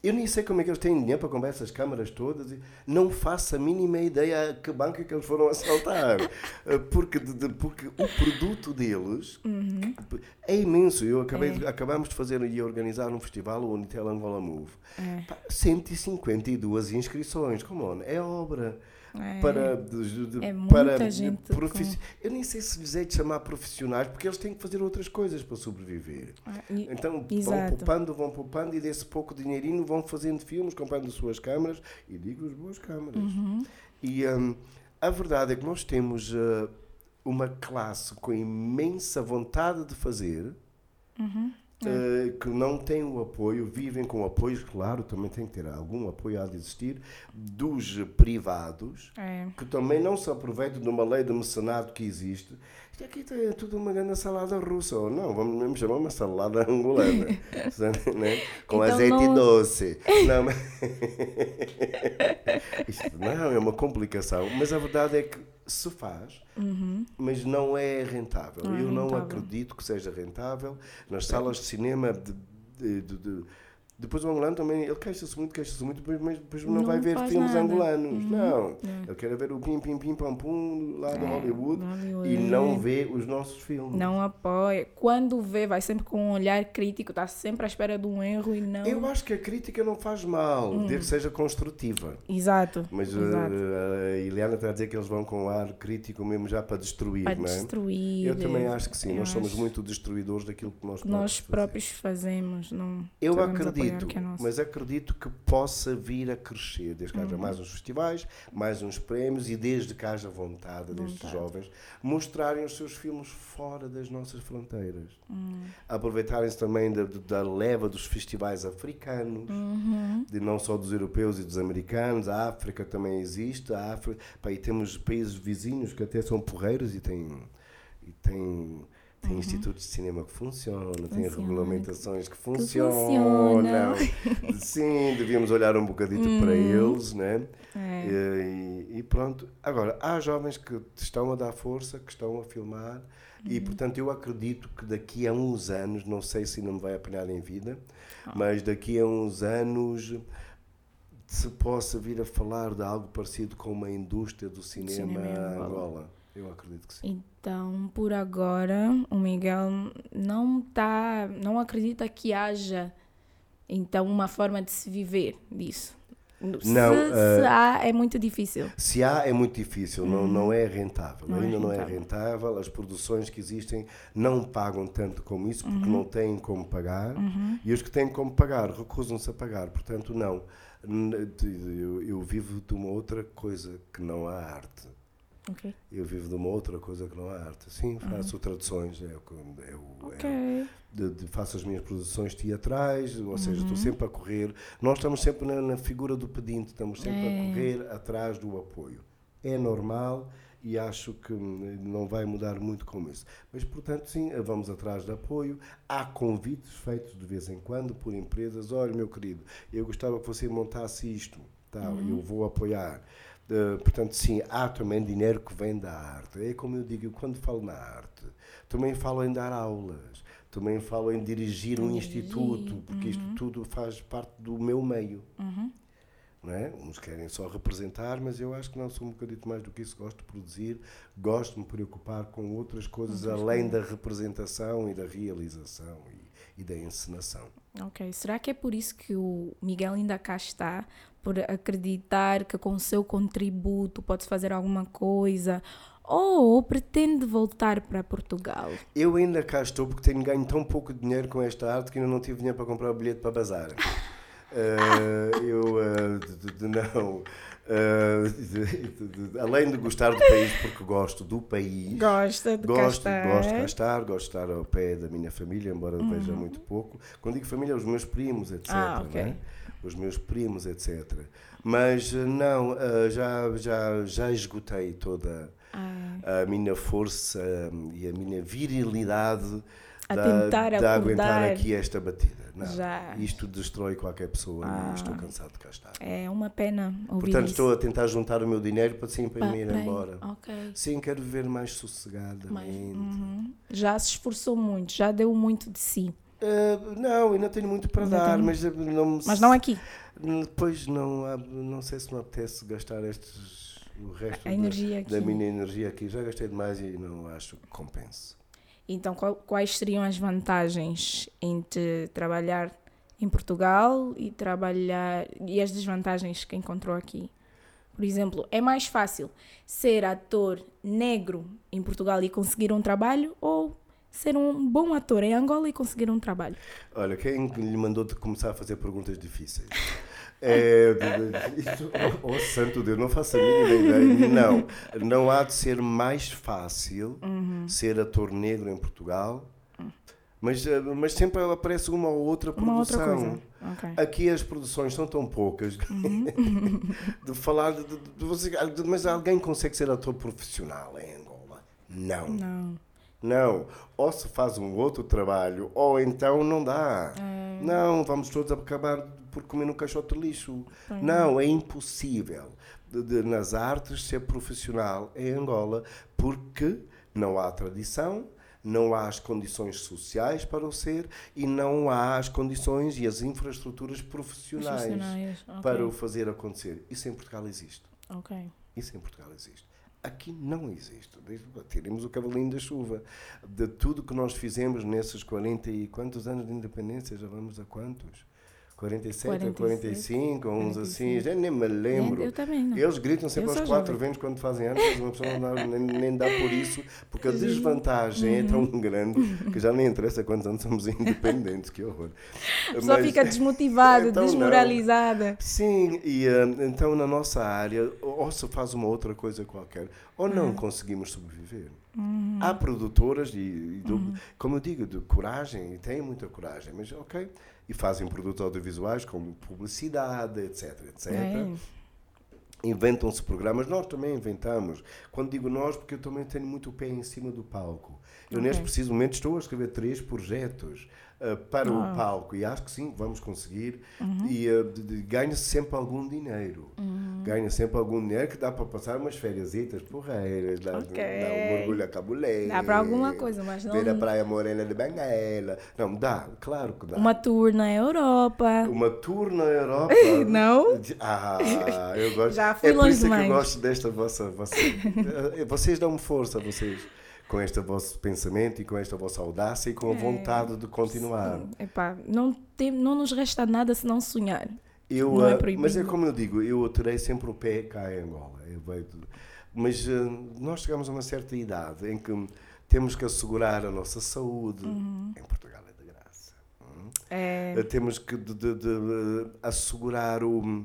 Eu nem sei como é que eles têm dinheiro para comprar essas câmaras todas. e Não faço a mínima ideia a que banco é que eles foram assaltar. Eh, porque, de- de- porque o produto deles é imenso. Eu acabei de- acabamos de fazer e organizar um festival, o Unitel Angola Move. Pá, 152 inscrições. Come on, é obra. É. Para, de- de- É para gente profiss- Eu nem sei se lhes é de chamar profissionais, porque eles têm que fazer outras coisas para sobreviver. Ah, e- Então vão poupando, vão poupando e desse pouco dinheirinho vão fazendo filmes, comprando as suas câmaras e digo as boas câmaras. Uhum. E hum, a verdade é que nós temos uh, uma classe com imensa vontade de fazer. Uhum. Uh, que não tem o apoio, vivem com apoio, claro, também tem que ter algum apoio a existir, dos privados, É. que também não se aproveitam de uma lei de mecenato que existe. Isto aqui é tudo uma grande salada russa, ou não, vamos mesmo chamar uma salada angolana, né? com Então azeite não- doce. Não, mas... Isto não, é uma complicação, mas a verdade é que se faz, mas não é rentável. Não é Eu não rentável. acredito que seja rentável. Nas salas de cinema de- de- de- depois o angolano também, ele queixa-se muito, queixa-se muito, depois, mas depois não, Não vai ver filmes nada. angolanos. Não. É. Ele quer ver o pim, pim, pim, pam, pum lá do É, Hollywood Hollywood. e não vê os nossos filmes. Não apoia. Quando vê, vai sempre com um olhar crítico, está sempre à espera de um erro e não. Eu acho que a crítica não faz mal, desde que seja construtiva. Exato. Mas Hum. exato. a Eliana está a dizer que eles vão com ar crítico mesmo já para destruir, Para não é? destruir. Eu também acho que sim, nós somos acho muito destruidores daquilo que nós próprios nós fazemos. próprios fazemos. Não Eu apoiar acredito, é mas acredito que possa vir a crescer, desde que haja Uhum. mais uns festivais, mais uns prémios e desde que haja vontade destes Vontade. jovens mostrarem os seus filmes fora das nossas fronteiras. Hum. Aproveitarem-se também da, da leva dos festivais africanos, Uhum. de não só dos europeus e dos americanos, a África também existe, a África, pá, e temos países vizinhos que até são porreiros e têm, e têm tem institutos de cinema que funcionam, tem Uhum. Funciona. regulamentações que funcionam. funcionam. Sim, devíamos olhar um bocadito para eles, né? Uhum. É. E, e pronto. Agora, há jovens que estão a dar força, que estão a filmar, e Uhum. portanto eu acredito que daqui a uns anos, não sei se não me vai apanhar em vida, Ah. mas daqui a uns anos se possa vir a falar de algo parecido com uma indústria do cinema, Cinema em em Angola. Angola. Eu acredito que sim. Então, por agora, o Miguel não tá, não acredita que haja então uma forma de se viver disso. Se, Não, se eh, há, é muito difícil. Se há, é muito difícil, não, não é rentável. Uhum. Não é Ainda não é rentável. rentável. As produções que existem não pagam tanto como isso porque Uhum. não têm como pagar. E os que têm como pagar recusam-se a pagar. Portanto, não. Eu, eu vivo de uma outra coisa que não a arte. Ok. Eu vivo de uma outra coisa que não a arte. Sim, faço traduções, é, é, é- Uhum. Ok. de, de- faço as minhas produções teatrais, ou seja, Uhum. estou sempre a correr. Nós estamos sempre na, na figura do pedinte, estamos sempre É. a correr atrás do apoio. É normal e acho que hum, não vai mudar muito com isso. Mas, portanto, sim, vamos atrás de apoio. Há convites feitos de vez em quando por empresas. Olha, meu querido, eu gostava que você montasse isto, tal, Uhum. eu vou apoiar. Uh, portanto, sim, há também dinheiro que vem da arte. É como eu digo, eu quando falo na arte, também falo em dar aulas, também falo em dirigir um instituto, porque isto tudo faz parte do meu meio. Uhum. Não é? Uns querem só representar, mas eu acho que não sou um bocadinho mais do que isso. Gosto de produzir, gosto de me preocupar com outras coisas além da representação e da realização e, e da encenação. Ok. Será que é por isso que o Miguel ainda cá está? Por acreditar que com o seu contributo pode fazer alguma coisa? Ou pretende voltar para Portugal? Eu ainda cá estou porque tenho ganho tão pouco dinheiro com esta arte que ainda não tive dinheiro para comprar o bilhete para bazar. Eh, eu de- não. De- além de gostar do país porque gosto do país. Gosta de cá Gosto, estar? gosto de cá estar, gosto de estar ao pé da minha família, embora eu veja muito pouco. Quando digo família, os meus primos, etc. Uhum. Ah, ok. não é? Os meus primos, etc. Mas eh, não, eh, já, já, já esgotei toda Ah, a minha força e a minha virilidade A tentar de aguentar aqui esta batida. Não, Já. Isto destrói qualquer pessoa Ah. e estou cansado de cá estar. é uma pena ouvir Portanto, isso. estou a tentar juntar o meu dinheiro para sim para me ir embora. Ok. Sim, quero viver mais sossegadamente. Mas, uhum. Já se esforçou muito, já deu muito de si. Uh, não, ainda tenho muito para Ainda dar, tem. mas uh, não me- Mas não aqui. Depois não, não sei se me apetece gastar estes, o resto da- da, minha energia aqui. Já gastei demais e não acho que compense. Então, quais seriam as vantagens entre trabalhar em Portugal e trabalhar e as desvantagens que encontrou aqui? Por exemplo, é mais fácil ser ator negro em Portugal e conseguir um trabalho ou ser um bom ator em Angola e conseguir um trabalho? Olha, quem lhe mandou de começar a fazer perguntas difíceis? É, isso- oh, oh, santo Deus, não faço a mínima ideia. Não, não há de ser mais fácil Uhum. ser ator negro em Portugal, mas, eh, mas sempre aparece uma ou outra Uma outra produção. coisa. Ok. Aqui as produções são tão poucas Uhum. de falar de, de- de você, de- mas alguém consegue ser ator profissional em Angola? Não. Não. Não. Ou se faz um outro trabalho, ou então não dá. É. Não, vamos todos acabar por comer no caixote de lixo. Não, é impossível de- de- nas artes ser profissional em Angola porque não há tradição, não há as condições sociais para o ser e não há as condições e as infraestruturas profissionais, Profissionais, ok. para o fazer acontecer. Isso em Portugal existe. Ok. Isso em Portugal existe. Aqui não existe. Tiremos o cavalinho da chuva. De tudo que nós fizemos nesses 40 e quantos anos de independência? Já vamos a quantos? 47 ou 45, ou uns assim, já nem me lembro. Eu também não. Eles gritam sempre Eu aos quatro ventos quando fazem anos, mas uma pessoa não dá, nem, nem dá por isso, porque a desvantagem é tão grande que já nem interessa quantos anos somos independentes, que horror. A pessoa Mas- fica desmotivada, Então não. desmoralizada. Sim, e eh, então na nossa área, ou se faz uma outra coisa qualquer, ou não Uhum. conseguimos sobreviver. Há produtoras, e, e do- Uhum. como eu digo, de coragem, e têm muita coragem, mas ok, e fazem produtos audiovisuais como publicidade, etc, etc. É. Inventam-se programas, nós também inventamos. Quando digo nós, porque eu também tenho muito o pé em cima do palco. Eu, Ok. neste preciso momento, estou a escrever três projetos ah, para Ah. o palco e acho que sim, vamos conseguir. Uhum. E ah, de- de- ganha-se sempre algum dinheiro. Ganha sempre algum dinheiro que dá para passar umas férias porreiras, dá, Ok. dá um mergulho a cabulé. Dá para alguma coisa, mas não- Ver a Praia Morena de Benguela. Não, dá, claro que dá. Uma tour na Europa. Uma tour na Europa. Não? Ah, eu gosto. Já fui é por longe isso é que eu gosto desta vossa. vossa eh, vocês dão-me força, vocês. Com este vosso pensamento e com esta vossa audácia e com a vontade de continuar. Epá, não, tem, não nos resta nada se não sonhar. Eu, Não é ah, proibido. mas é como eu digo, eu terei sempre o pé cá em Angola. Eu vejo- mas ah, nós chegamos a uma certa idade em que temos que assegurar a nossa saúde. Uhum. Em Portugal é de graça. hum? É, Uh, Temos que de- de- de, assegurar o-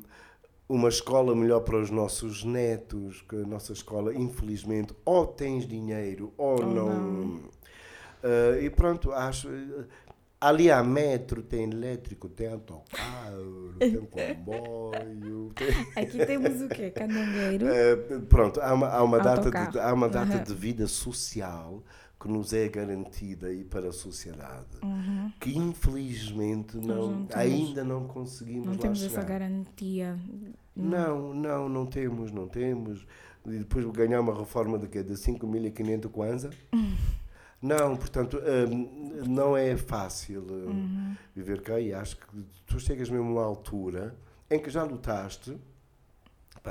uma escola melhor para os nossos netos, que a nossa escola, infelizmente, ou tens dinheiro ou, não. Uh, e pronto, acho. uh, Ali há metro, tem elétrico, tem autocarro, tem comboio. Tem, aqui temos o quê? Candangueiro. Uh, pronto, há uma, há uma data, de, há uma data Aham. de vida social que nos é garantida aí para a sociedade, que infelizmente não, não temos. ainda não conseguimos Não temos chegar. essa garantia. Não, não, não temos, não temos. E depois ganhar uma reforma de quê? De 5.500 kwanza? Não, portanto, hum, não é fácil hum, Uhum. viver cá e acho que tu chegas mesmo a uma altura em que já lutaste,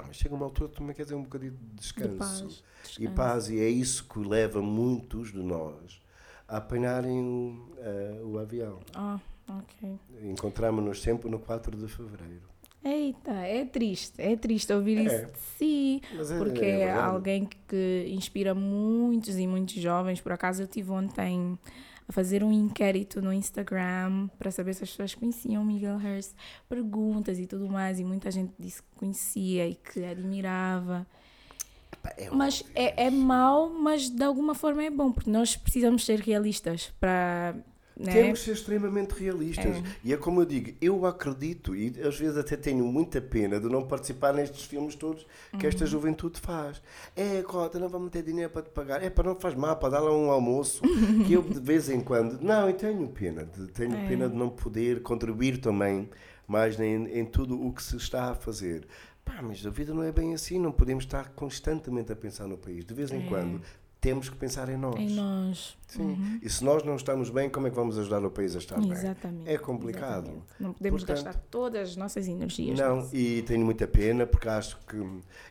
mas chega uma altura que também quer dizer um bocadinho de descanso. De paz, E descanso. paz, e é isso que leva muitos de nós a apanharem o, eh, o avião. Ah, ok. Encontramos-nos sempre no 4 de fevereiro. Eita, é triste, é triste ouvir isso É. de si, é- porque é é, alguém que inspira muitos e muitos jovens. Por acaso eu tive ontem a fazer um inquérito no Instagram para saber se as pessoas conheciam Miguel Hurst, perguntas e tudo mais, e muita gente disse que conhecia e que admirava. É Mas é, é mau, mas de alguma forma é bom, porque nós precisamos ser realistas para. Né? Temos que ser extremamente realistas. É. E é como eu digo, eu acredito, e às vezes até tenho muita pena de não participar nestes filmes todos que Uhum. esta juventude faz. É, Cota, não vamos ter dinheiro para te pagar. É, para não faz mal, para dar lá um almoço. que eu de vez em quando. Não, eu tenho pena. De, tenho É. pena de não poder contribuir também mais em, em tudo o que se está a fazer. Pá, mas a vida não é bem assim. Não podemos estar constantemente a pensar no país. De vez em É. quando temos que pensar em nós. Em nós. Sim. E se nós não estamos bem, como é que vamos ajudar o país a estar bem? Exatamente. É complicado. exatamente. Não podemos Portanto, gastar todas as nossas energias. Não, e tenho muita pena porque acho que.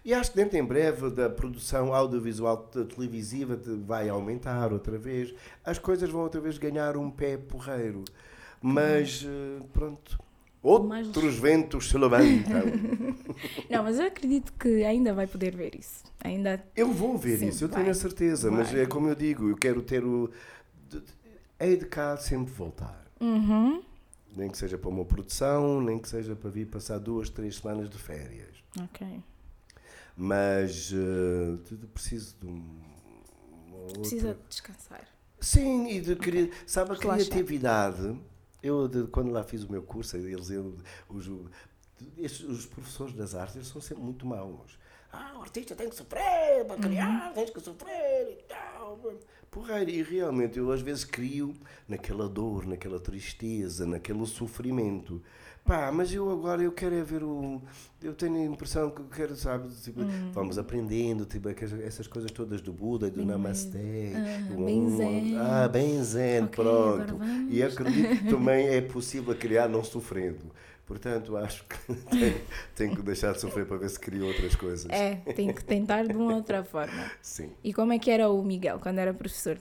E acho que dentro em breve da produção audiovisual te- televisiva te- vai aumentar outra vez. As coisas vão outra vez ganhar um pé porreiro. Mas, eh, pronto. Outros ventos se levantam. Não, mas eu acredito que ainda vai poder ver isso. Ainda. Eu vou ver Sim, isso, eu vai. tenho a certeza. Mas Vai. é como eu digo, eu quero ter o. Hei de cá sempre voltar. Uhum. Nem que seja para uma produção, nem que seja para vir passar duas, três semanas de férias. Ok. Mas de- preciso de um. uma outra- Precisa descansar. Sim, e de querer. Sabe, a Relaxar. criatividade. Eu, de- quando lá fiz o meu curso, eles, eu, os, estes- os professores das artes eles são sempre muito maus. Ah, o artista tem que sofrer para criar, tens que sofrer e tal. Porreiro, e realmente eu às vezes crio naquela dor, naquela tristeza, naquele sofrimento. Pá, mas eu agora eu quero é ver o. Eu tenho a impressão que quero, sabe, tipo, vamos aprendendo, tipo, aquelas- essas coisas todas do Buda, do Namastê. Ah, do bem zen. Ah, bem zen, Ok, agora pronto. E acredito que também é possível criar não sofrendo. Portanto, acho que tenho, tenho que deixar de sofrer para ver se crio outras coisas. É, tem que tentar de uma outra forma. Sim. E como é que era o Miguel quando era professor?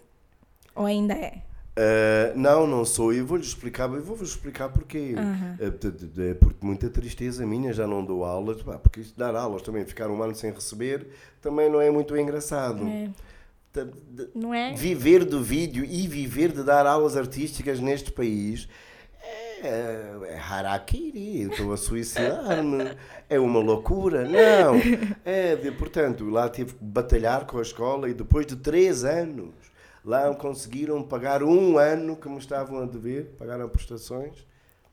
Ou ainda é? Ah, não, não sou. Eu vou-lhe explicar, vou-vos explicar porquê. De- porque muita tristeza minha, já não dou aulas, pá, porque isto dar aulas também, ficar um ano sem receber, também não é muito engraçado. É. De- de- Não é? Viver do vídeo e viver de dar aulas artísticas neste país é, é harakiri, estou a suicidar-me, é uma loucura. Não, é, de, portanto, lá tive que batalhar com a escola e depois de três anos, lá conseguiram pagar um ano que me estavam a dever, pagaram prestações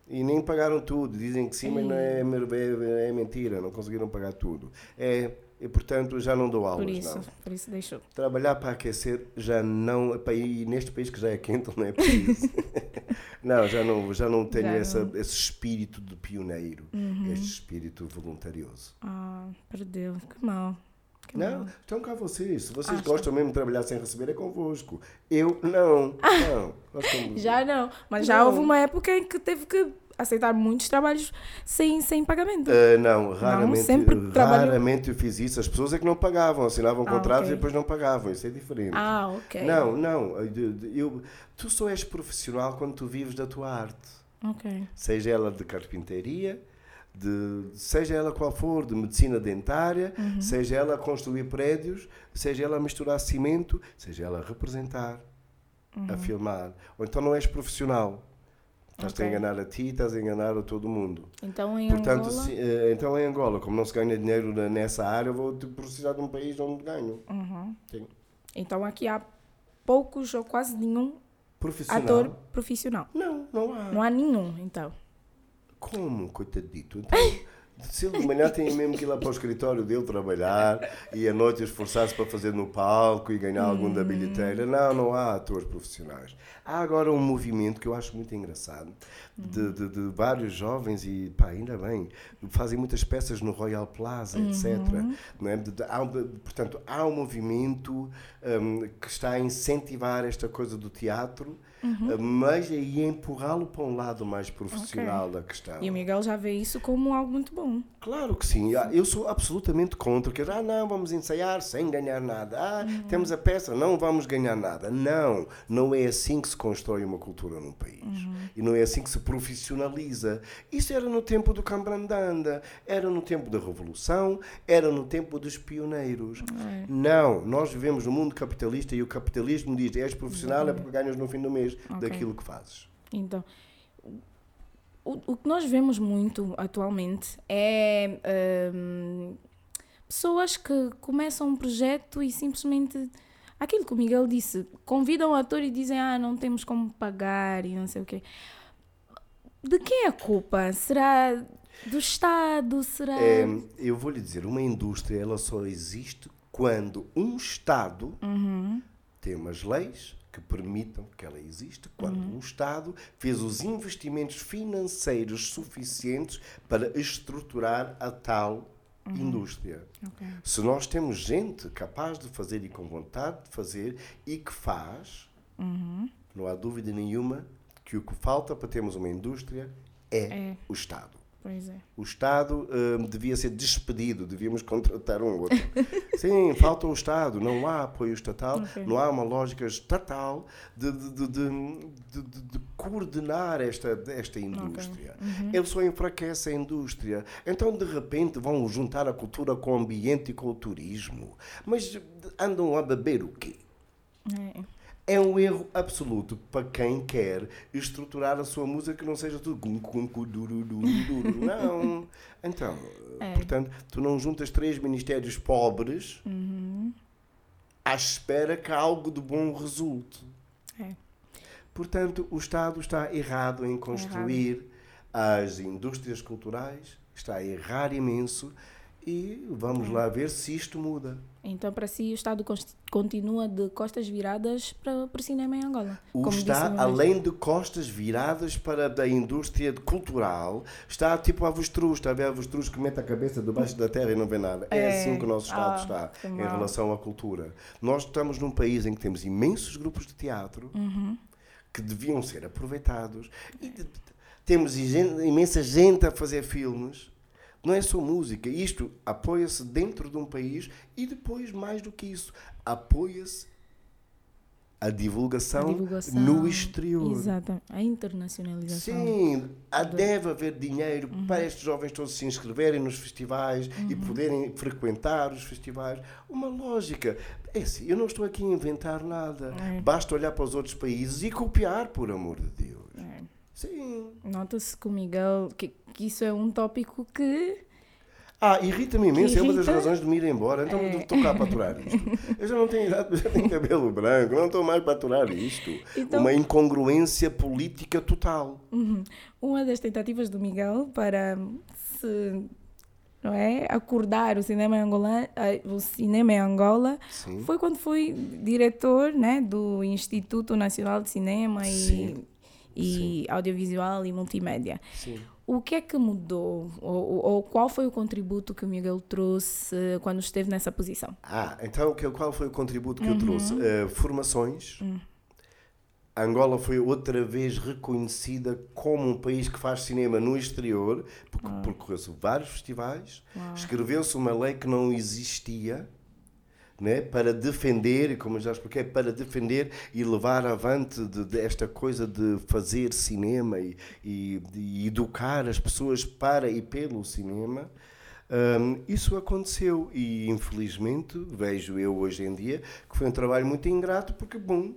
e nem pagaram tudo. Dizem que sim, mas não é, é, é mentira, não conseguiram pagar tudo. É, e portanto já não dou aulas. Por isso, não. por isso deixou. Trabalhar para aquecer já não. para ir neste país que já é quente, não é preciso. não, já não, já não tenho Já essa, não. esse espírito de pioneiro, este espírito voluntarioso. Ah, perdeu. Que mal. Que Não, mal. estão cá vocês. Se vocês Acha? gostam mesmo de trabalhar sem receber, é convosco. Eu não. Não. Nós somos- Já não. Mas já Não. houve uma época em que teve que aceitar muitos trabalhos sem, sem pagamento. Ah, não, raramente, sempre trabalhou- raramente eu fiz isso. As pessoas é que não pagavam, assinavam Ah, contratos ok. e depois não pagavam. Isso é diferente. Ah, ok. Não, não. eu- eu- tu só és profissional quando tu vives da tua arte. Ok. seja ela de carpintaria, de, seja ela qual for, de medicina dentária, Uhum. seja ela a construir prédios, seja ela a misturar cimento, seja ela a representar, a Uhum. filmar. Ou então não és profissional. Estás-te a Ok. enganar a ti, estás a enganar a todo mundo. Então em Portanto, Angola... se- eh, então em Angola, como não se ganha dinheiro nessa área, vou te precisar de um país onde ganho. Uhum. Então aqui há poucos ou quase nenhum Profissional. ator profissional. Não, não há. Não há nenhum, então. Como, coitadito? Então, se ele de manhã tem mesmo que ir lá para o escritório dele trabalhar e à noite esforçar-se para fazer no palco e ganhar algum da bilheteira. Não, não há atores profissionais. Há agora um movimento que eu acho muito engraçado de, de- de vários jovens e, pá, ainda bem, fazem muitas peças no Royal Plaza, etc. Não é? De- há um- portanto, há um movimento hum, que está a incentivar esta coisa do teatro, hum, mas aí a empurrá-lo para um lado mais profissional da questão. E o Miguel já vê isso como algo muito bom. Claro que sim. Ah, Eu sou absolutamente contra que ah, não, vamos ensaiar sem ganhar nada. Ah, temos a peça, não vamos ganhar nada. Não, não é assim que se constrói uma cultura num país. E não é assim que se profissionaliza. Isso era no tempo do Cambrandanda, era no tempo da Revolução, era no tempo dos pioneiros. Não, nós vivemos no mundo capitalista e o capitalismo diz és profissional é porque ganhas no fim do mês Ok. daquilo que fazes. Então, o, o que nós vemos muito atualmente é hum, pessoas que começam um projeto e simplesmente aquilo que o Miguel disse, convidam o ator e dizem ah, não temos como pagar e não sei o quê. De quem é a culpa? Será do Estado? Será. É, eu vou lhe dizer, uma indústria ela só existe quando um Estado tem umas leis que permitam que ela exista, quando um Estado fez os investimentos financeiros suficientes para estruturar a tal indústria. Ok. Se nós temos gente capaz de fazer e com vontade de fazer e que faz, não há dúvida nenhuma que o que falta para termos uma indústria é, É. o Estado. Pois é. O Estado hum, devia ser despedido, devíamos contratar um outro. Sim, falta o Estado, não há apoio estatal, Ok. não há uma lógica estatal de, de, de, de- de- de- de coordenar esta, esta indústria. Ele só enfraquece a indústria. Então, de repente, vão juntar a cultura com o ambiente e com o turismo. Mas andam a beber o quê? É. É um erro absoluto para quem quer estruturar a sua música que não seja tudo gum, gum, gum, duru, duru, duru. Não. Então, É. portanto, tu não juntas três ministérios pobres Uhum. à espera que algo de bom resulte. É. Portanto, o Estado está errado em construir as indústrias culturais, está a errar imenso e vamos É. lá ver se isto muda. Então, para si, o Estado continua de costas viradas para, para o cinema em Angola. O está, além de costas viradas para a indústria cultural, está tipo avestruz. Está a ver avestruz que mete a cabeça debaixo da terra e não vê nada. É, É. assim que o nosso Estado Ah, está em mal. relação à cultura. Nós estamos num país em que temos imensos grupos de teatro Uhum. que deviam ser aproveitados. E de- temos imensa gente a fazer filmes. Não é só música. Isto apoia-se dentro de um país e depois, mais do que isso, apoia-se a divulgação, A divulgação. no exterior. Exato. A internacionalização. Sim, há, deve haver dinheiro para estes jovens todos se inscreverem nos festivais e poderem frequentar os festivais. Uma lógica. É assim, eu não estou aqui a inventar nada. É. Basta olhar para os outros países e copiar, por amor de Deus. Sim. Nota-se que o Miguel, que, que isso é um tópico que Ah, irrita-me imenso, é uma das Irrita? razões de me ir embora. Então É. estou cá para aturar isto. Eu já não tenho idade, já tenho cabelo branco, não estou mais para aturar isto. Então- Uma incongruência política total. Uhum. Uma das tentativas do Miguel para se não é, acordar o cinema em Angola, eh, o cinema em Angola Sim. foi quando foi diretor né, do Instituto Nacional de Cinema e, Sim. e Audiovisual e Multimédia. Sim. O que é que mudou? Ou, ou- qual foi o contributo que o Miguel trouxe eh, quando esteve nessa posição? Ah, então qual foi o contributo que Uhum. eu trouxe? Eh, formações. Hum. Angola foi outra vez reconhecida como um país que faz cinema no exterior, porque percorreu-se vários festivais, escreveu-se uma lei que não existia, né, para defender, como eu já expliquei, para defender e levar avante de, de esta coisa de fazer cinema e, e educar as pessoas para e pelo cinema. Hum, isso aconteceu e infelizmente vejo eu hoje em dia que foi um trabalho muito ingrato porque, bom,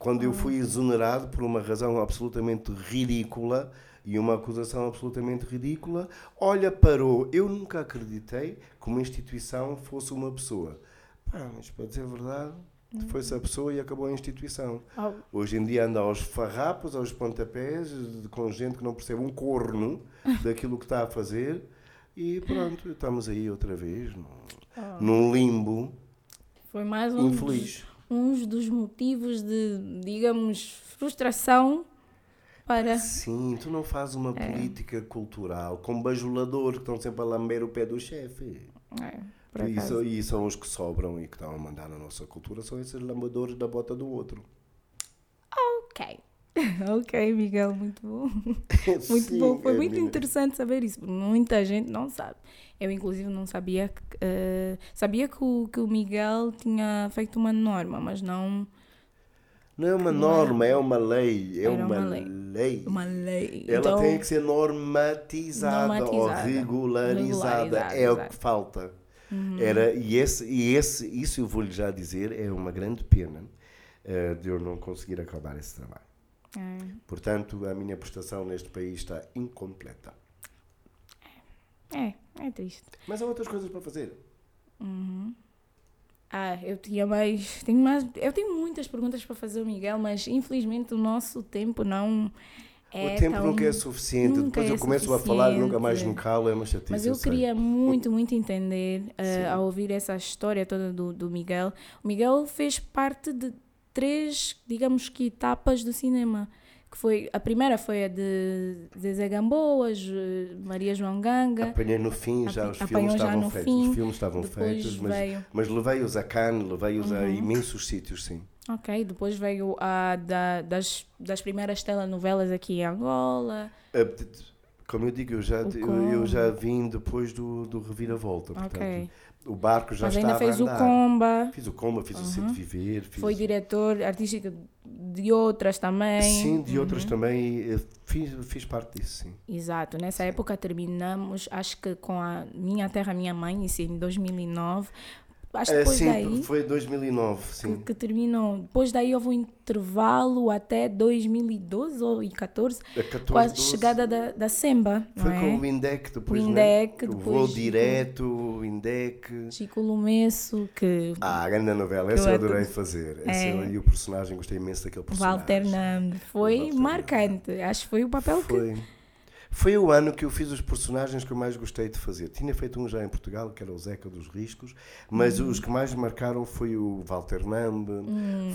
quando eu fui exonerado por uma razão absolutamente ridícula e uma acusação absolutamente ridícula, olha, parou. Eu nunca acreditei que uma instituição fosse uma pessoa. Pá, mas para dizer a verdade, foi-se a pessoa e acabou a instituição. Oh, Hoje em dia anda aos farrapos, aos pontapés, com gente que não percebe um corno daquilo que está a fazer e pronto, estamos aí outra vez num, num limbo foi mais um infeliz. dos, uns dos motivos de, digamos, frustração para. Sim, tu não fazes uma É. política cultural com bajuladores que estão sempre a lamber o pé do chefe. É, por E, acaso. são- e são os que sobram e que estão a mandar na nossa cultura, são esses lambadores da bota do outro. Ok. ok, Miguel, muito bom. Muito Sim, bom. Foi é, muito menina. interessante saber isso. Muita gente não sabe. Eu, inclusive, não sabia. que, eh, sabia que o, que o Miguel tinha feito uma norma, mas não Não é uma norma, é uma lei. É uma, uma lei. lei. uma lei. Ela então, tem que ser normatizada, ou Normatizada. regularizada. Regularizada, É o que falta. Uhum. Era, e, esse, e esse, isso eu vou-lhe já dizer, é uma grande pena eh, de eu não conseguir acabar esse trabalho. é, Portanto, a minha prestação neste país está incompleta. é, é triste. Mas há outras coisas para fazer. Ah, eu tinha mais, tenho mais. Eu tenho muitas perguntas para fazer ao Miguel, mas infelizmente o nosso tempo não é o tempo tão- nunca é suficiente. nunca Depois é eu começo a falar e nunca mais me suficiente. calo. É uma chatice. Mas eu sei. queria muito, muito entender, eh, Sim. ao ouvir essa história toda do, do Miguel. O Miguel fez parte de três, digamos que, etapas do cinema. Que foi, a primeira foi a de Zezé Gamboa, Ju- Maria João Ganga. Apanhei no fim, já os filmes estavam feitos. fim, Os filmes estavam feitos, mas, veio- Uhum. mas levei-os a Cannes, levei-os a imensos sítios, sim. Ok, depois veio a da, das, das primeiras telenovelas aqui em Angola. T- Como eu digo, eu já, eu, eu já vim depois do, do Reviravolta. Portanto, Ok. O barco já Mas estava ainda fez a o. Comba, Fiz o Comba, fiz o Sede Viver. Fiz... foi diretor artístico de outras também. Sim, de Uhum. outras também. eh, Fiz, fiz parte disso, sim. Exato, nessa época terminamos, acho que com a Minha Terra, Minha Mãe, isso em 2009. Acho que Eh, depois sim, daí foi 2009, que, sim. que terminou. Depois daí houve um intervalo até 2012 ou 2014, A 14, com a 12, chegada da, da Semba, Foi é? com o Indec depois, O né? Indec, O voo depois- direto, o Indec. Chico Lumesso, que Ah, a grande novela, Que essa eu adorei fazer. É. Essa eu- e o personagem, gostei imenso daquele personagem. Walter Nando foi Walter marcante. Acho que foi o papel que. Foi. O ano que eu fiz os personagens que eu mais gostei de fazer. Tinha feito um já em Portugal, que era o Zeca dos Riscos, mas Uhum. os que mais marcaram foi o Walter Nambe,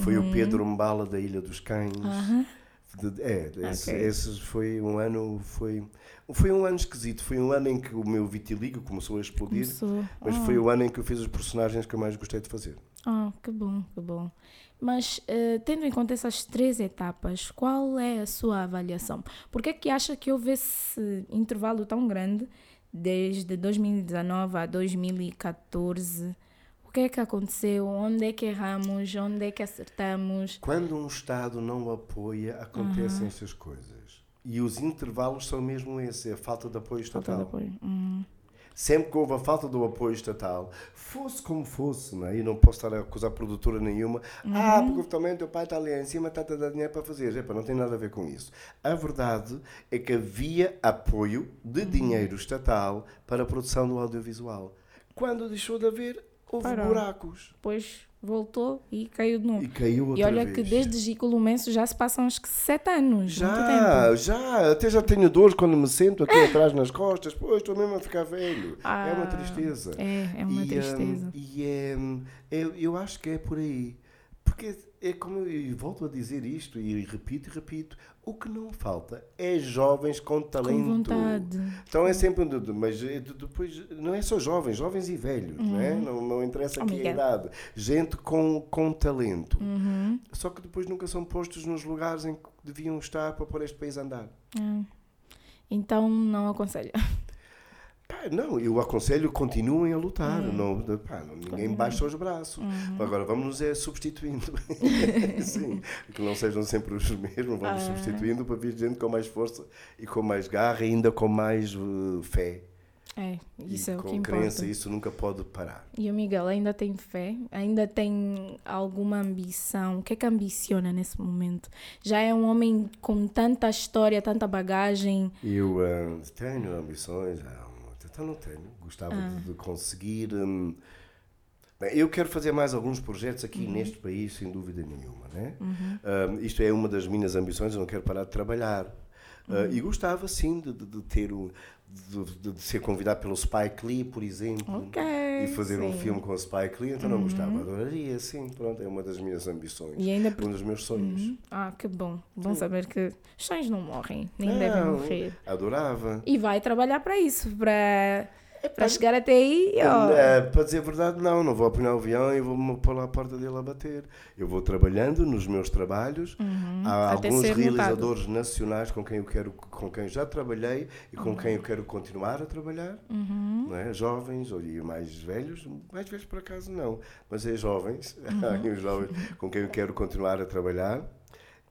foi o Pedro Mbala da Ilha dos Cães. Uhum. De- é, esse, Ok. esse foi um ano, foi, foi um ano esquisito. Foi um ano em que o meu vitiligo começou a explodir, Começou. mas Ah. foi o ano em que eu fiz os personagens que eu mais gostei de fazer. Ah, que bom, que bom. Mas, eh, tendo em conta essas três etapas, qual é a sua avaliação? Por que é que acha que houve esse intervalo tão grande, desde 2019 a 2014? O que é que aconteceu? Onde é que erramos? Onde é que acertamos? Quando um Estado não apoia, acontecem essas coisas. E os intervalos são mesmo esse, a falta de apoio Falta estatal. de apoio. Uhum. Sempre que houve a falta do apoio estatal, fosse como fosse, não é? e não posso estar a acusar produtora nenhuma, ah, porque também o teu pai está ali em cima, está a dar dinheiro para fazer. Epa, não tem nada a ver com isso. A verdade é que havia apoio de dinheiro estatal para a produção do audiovisual. Quando deixou de haver, houve Parou. buracos. Depois voltou e caiu de novo. E caiu outra E olha vez. que desde Chico Lumenso já se passam uns sete anos. muito tempo. Já, já, até já tenho dor quando me sento aqui atrás nas costas, pois estou mesmo a ficar velho. é uma Ah, tristeza. É, é uma e, tristeza. hum, e é, eu, eu acho que é por aí. Porque é como eu e volto a dizer isto e repito e repito: o que não falta é jovens com talento. Com vontade. Então é sempre um. Mas de- depois não é só jovens, jovens e velhos, não é? Não, não interessa Oh, aqui a idade. Gente com, com talento. Uhum. Só que depois nunca são postos nos lugares em que deviam estar para pôr este país a andar. Ah. Então não aconselho. Pá, não, eu aconselho continuem a lutar. Não, pá, não- ninguém baixa os braços. Agora vamos nos é substituindo. Sim, que não sejam sempre os mesmos, vamos Ah. substituindo para vir gente com mais força e com mais garra e ainda com mais uh, fé. É, isso e é o com que crença, importa. isso nunca pode parar. E o Miguel ainda tem fé? Ainda tem alguma ambição? O que é que ambiciona nesse momento? Já é um homem com tanta história, tanta bagagem. Eu ah, tenho ambições, então não tenho. Gostava Ah. de, de conseguir. hum, bem, eu quero fazer mais alguns projetos aqui Uhum. neste país, sem dúvida nenhuma. Né? Hum, isto é uma das minhas ambições, eu não quero parar de trabalhar. Uhum. Ah, e gostava, sim, de, de- de ter o. De, de- de ser convidado pelo Spike Lee, por exemplo, Ok, e fazer um sim. Uhum. filme com o Spike Lee, então não gostava, adoraria, sim, pronto, é uma das minhas ambições, E ainda um dos meus sonhos. Ah, que bom. Bom saber que os sonhos não morrem, nem Não, devem morrer. Adorava. E vai trabalhar para isso, para, para chegar até aí. ó. Eh, para dizer a verdade, não, não vou apanhar o avião e vou-me pôr lá à porta dele a bater. Eu vou trabalhando nos meus trabalhos. Há Uhum. Até alguns realizadores nacionais com quem eu quero, com quem já trabalhei e com quem eu quero continuar a trabalhar. Uhum. Não é? Jovens ou mais velhos, mais velhos por acaso não, mas é jovens, Uhum. Há os jovens com quem eu quero continuar a trabalhar.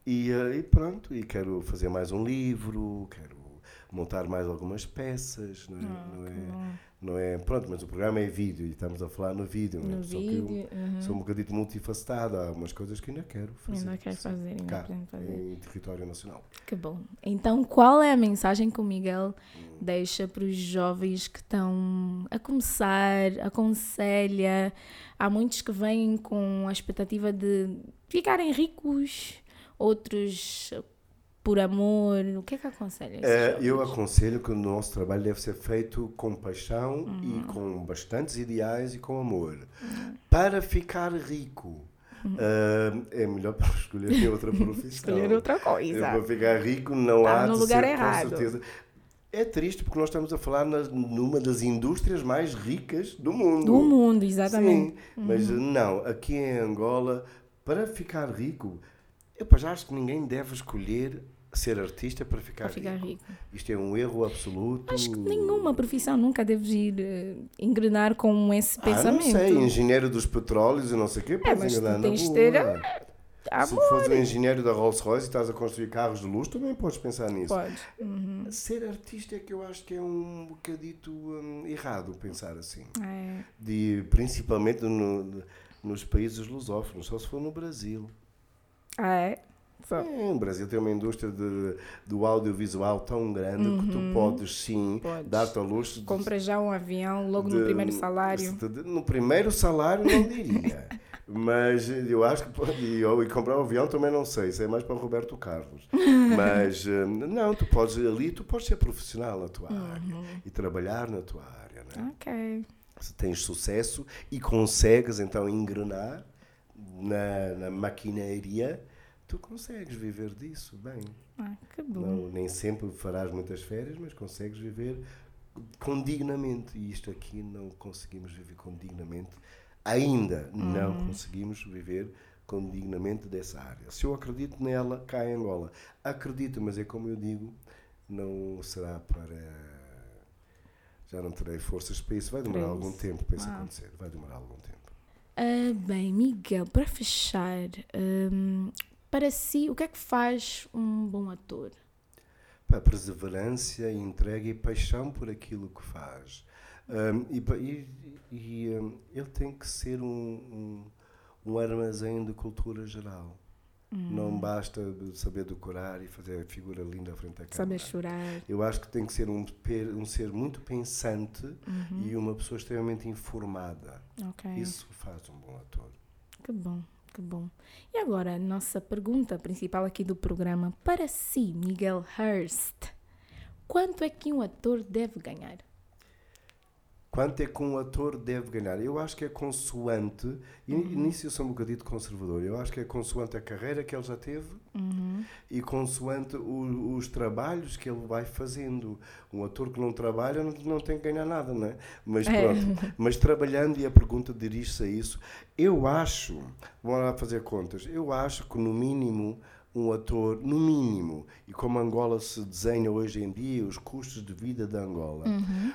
E, eh, e pronto, e quero fazer mais um livro, quero montar mais algumas peças, não é? Ah, não, é não é? Pronto, mas o programa é vídeo e estamos a falar no vídeo, não é? No Só vídeo. que uhum. eu sou um bocadinho multifacetado, há algumas coisas que ainda quero fazer. Ainda quer sim, fazer, ainda cá, fazer. em território nacional. Que bom. Então, qual é a mensagem que o Miguel Hum. deixa para os jovens que estão a começar, aconselha? Há muitos que vêm com a expectativa de ficarem ricos, outros por amor. O que é que aconselha? esses Eh, eu aconselho que o nosso trabalho deve ser feito com paixão Uhum. e com bastantes ideais e com amor. Para ficar rico. ah, é melhor para escolher outra profissão. Escolher outra coisa. Eu vou ficar rico, não Tá há no de lugar ser, errado. com certeza. É triste porque nós estamos a falar nas- numa das indústrias mais ricas do mundo. Do mundo, exatamente. Sim, mas não, aqui em Angola, para ficar rico, eu já acho que ninguém deve escolher ser artista para ficar, Para ficar rico. rico. Isto é um erro absoluto. Acho que nenhuma profissão nunca deves ir eh, engrenar com esse Ah, pensamento. não sei, engenheiro dos petróleos e não sei o quê, podes mas enganar na tens ter, Ah, Se fores um engenheiro da Rolls Royce e estás a construir carros de luxo, também podes pensar nisso. Podes. Uhum. Ser artista é que eu acho que é um bocadito hum, errado pensar assim. É. De, principalmente no- nos países lusófonos, só se for no Brasil. Ah, é? Só. É, o Brasil tem uma indústria de, do audiovisual tão grande que tu podes sim Uhum. Podes. dar-te a luxo de, Compra já um avião logo no de- primeiro salário. no primeiro salário não diria. Mas eu acho que pode. E, e comprar um avião também não sei, isso é mais para o Roberto Carlos. Mas hum, não, tu podes ali, tu podes ser profissional na tua área Uhum. e trabalhar na tua área. Né? Ok. Se tens sucesso e consegues então engrenar na, na maquinaria, tu consegues viver disso bem. Ah, que bom. Não, nem sempre farás muitas férias, mas consegues viver com dignamente. E isto aqui não conseguimos viver com dignamente. Ainda não Uhum. conseguimos viver com dignamente dessa área. Se eu acredito nela, cá em Angola. Acredito, mas é como eu digo, não será para. Já não terei forças para isso. Vai demorar algum tempo para isso Ah. acontecer. Vai demorar algum tempo. Ah, bem, Miguel, para fechar, hum, para si, o que é que faz um bom ator? Pá, perseverança, entrega e paixão por aquilo que faz. Hum, e e, e, hum, ele tem que ser um, um, um armazém de cultura geral. Hum. Não basta saber decorar e fazer a figura linda à frente da câmera. Saber chorar? Eu acho que tem que ser um, um ser muito pensante Uhum. e uma pessoa extremamente informada. Ok. Isso faz um bom ator. Que bom, que bom. E agora, a nossa pergunta principal aqui do programa. Para si, Miguel Hurst, quanto é que um ator deve ganhar? Quanto é que um ator deve ganhar? Eu acho que é consoante, e nisso eu sou um bocadito conservador, eu acho que é consoante a carreira que ele já teve e consoante o- os trabalhos que ele vai fazendo. Um ator que não trabalha não, não tem que ganhar nada, não é? Mas É. pronto, mas trabalhando, e a pergunta dirige-se a isso, eu acho, vamos lá fazer contas, eu acho que no mínimo um ator, no mínimo, e como Angola se desenha hoje em dia, os custos de vida de Angola,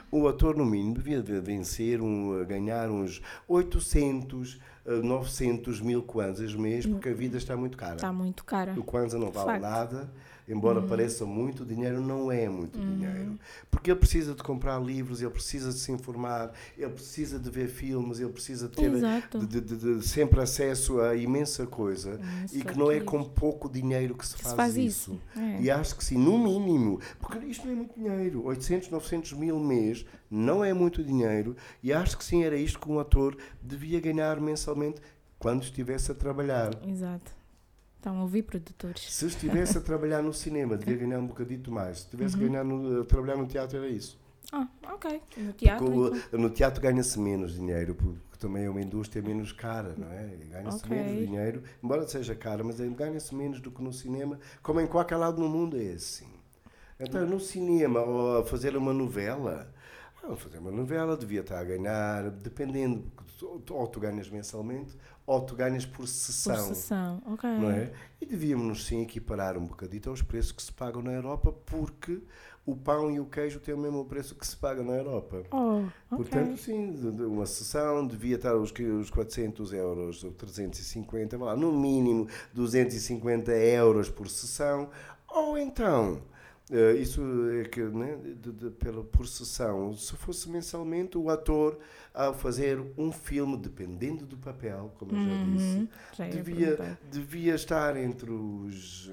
o ator, no mínimo, devia de vencer, um, ganhar uns 800, eh, 900 mil kwanzas mês, porque a vida está muito cara. Está muito cara. O Kwanza não vale nada, embora pareça muito, dinheiro não é muito dinheiro. Porque ele precisa de comprar livros, ele precisa de se informar, ele precisa de ver filmes, ele precisa de ter de, de- de- sempre acesso a imensa coisa e Imensa que não é com pouco dinheiro que se Que se faz, faz isso. isso. É. E acho que sim, no mínimo, porque isto não é muito dinheiro, 800, 900 mil mês não é muito dinheiro e acho que sim, era isto que um ator devia ganhar mensalmente quando estivesse a trabalhar. Exato. Estão a ouvir, produtores? Se estivesse a trabalhar no cinema, devia ganhar um bocadito mais. Se estivesse Uhum. a, ganhar no- a trabalhar no teatro, era isso. Ah, ok. No teatro, Porque então. no teatro ganha-se menos dinheiro, porque também é uma indústria menos cara, não é? Ganha-se Ok. menos dinheiro, embora seja cara, mas ganha-se menos do que no cinema, como em qualquer lado no mundo é assim. Então, no cinema, ou a fazer uma novela, ah, fazer uma novela devia estar a ganhar, dependendo, ou tu ganhas mensalmente, ou tu ganhas por Por sessão sessão, ok. não é? E devíamos sim equiparar um bocadito aos preços que se pagam na Europa, porque o pão e o queijo têm o mesmo preço que se paga na Europa. Oh, ok. Portanto, sim, uma sessão devia estar os, os 400 euros ou 350, vá lá, no mínimo 250 euros por sessão, ou então, eh, isso é que, né, de, de- pela, por sessão, se fosse mensalmente, o ator, ao fazer um filme, dependendo do papel, como eu já disse, Uhum. Já ia devia, devia estar entre os.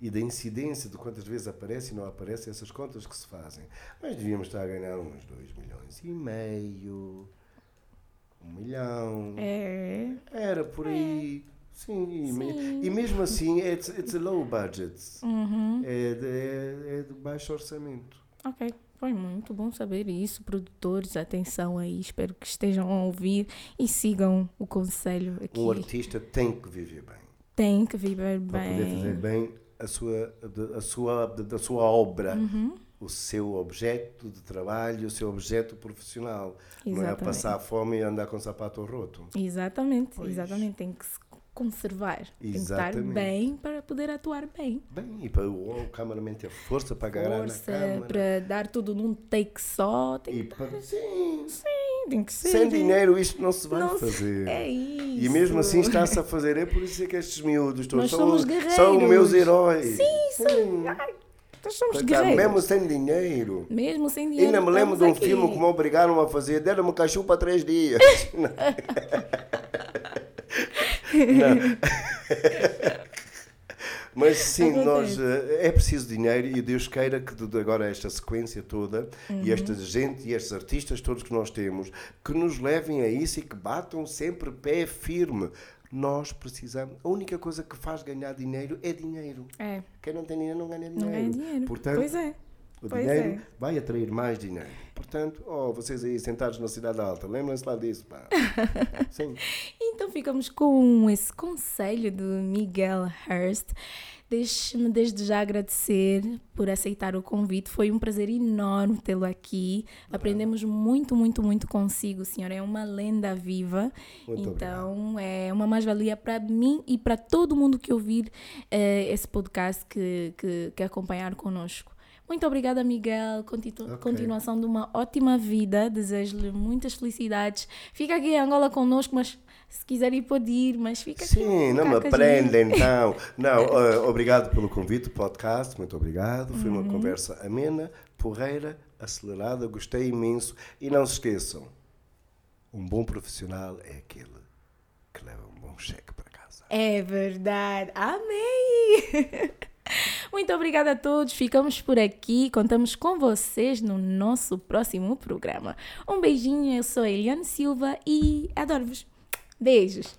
E da incidência de quantas vezes aparece e não aparece, essas contas que se fazem. Mas devíamos estar a ganhar uns 2 milhões e meio, um milhão. É. Era por aí. Sim, e, Sim. e mesmo assim, it's, it's a low budget. Uhum. É, de, é, é de baixo orçamento. Ok, Foi muito bom saber isso, produtores, atenção aí, espero que estejam a ouvir e sigam o conselho aqui. Um artista tem que viver bem. Tem que viver Para poder fazer bem. bem a sua, a sua, da sua obra. Uhum. O seu objeto de trabalho, o seu objeto profissional. Não é Exatamente. passar fome e andar com sapato roto. Exatamente, Pois. exatamente, tem que se conservar, tem que estar Exatamente. bem para poder atuar bem. Bem, e para o, o cameraman ter força para agarrar Força na câmara. para dar tudo num take só, tem, E para... Sim, sim, tem que ser. sem dinheiro isto não se vai Não fazer. É isso. E mesmo assim está-se a fazer. É por isso que estes miúdos todos são, são meus heróis. Sim. Ai, nós somos guerreiros. mesmo sem dinheiro. Mesmo sem dinheiro. Ainda me lembro de um aqui. filme que me obrigaram a fazer. Deram-me cachorro para três dias. Não. Mas sim, nós, Acontece. eh, é preciso dinheiro e Deus queira que agora esta sequência toda Uhum. e esta gente e estes artistas todos que nós temos que nos levem a isso e que batam sempre pé firme. Nós precisamos. A única coisa que faz ganhar dinheiro é dinheiro. É, Quem não tem dinheiro não ganha não dinheiro. ganha dinheiro. Portanto, pois é. O Pois dinheiro é. vai atrair mais dinheiro. Portanto, oh, vocês aí sentados na Cidade Alta, lembrem-se lá disso. Pá. Sim. Então ficamos com esse conselho do Miguel Hurst. Deixe-me desde já agradecer por aceitar o convite. Foi um prazer enorme tê-lo aqui. Aprendemos muito, muito, muito consigo, senhor. É uma lenda viva. Muito então é uma mais-valia para mim e para todo mundo que ouvir eh, esse podcast que, que, que acompanhar conosco. Muito obrigada, Miguel. Continu- Ok. Continuação de uma ótima vida. Desejo-lhe muitas felicidades. Fica aqui em Angola conosco, mas se quiser ir, pode ir. Mas fica aqui. Sim, não me com a gente. prenda então. Não, eh, obrigado pelo convite, podcast, muito obrigado. Foi Uhum. uma conversa amena, porreira, acelerada, gostei imenso. E não se esqueçam, um bom profissional é aquele que leva um bom cheque para casa. É verdade. Amei! Muito obrigada a todos. Ficamos por aqui. Contamos com vocês no nosso próximo programa. Um beijinho. Eu sou Eliane Silva e adoro-vos. Beijos.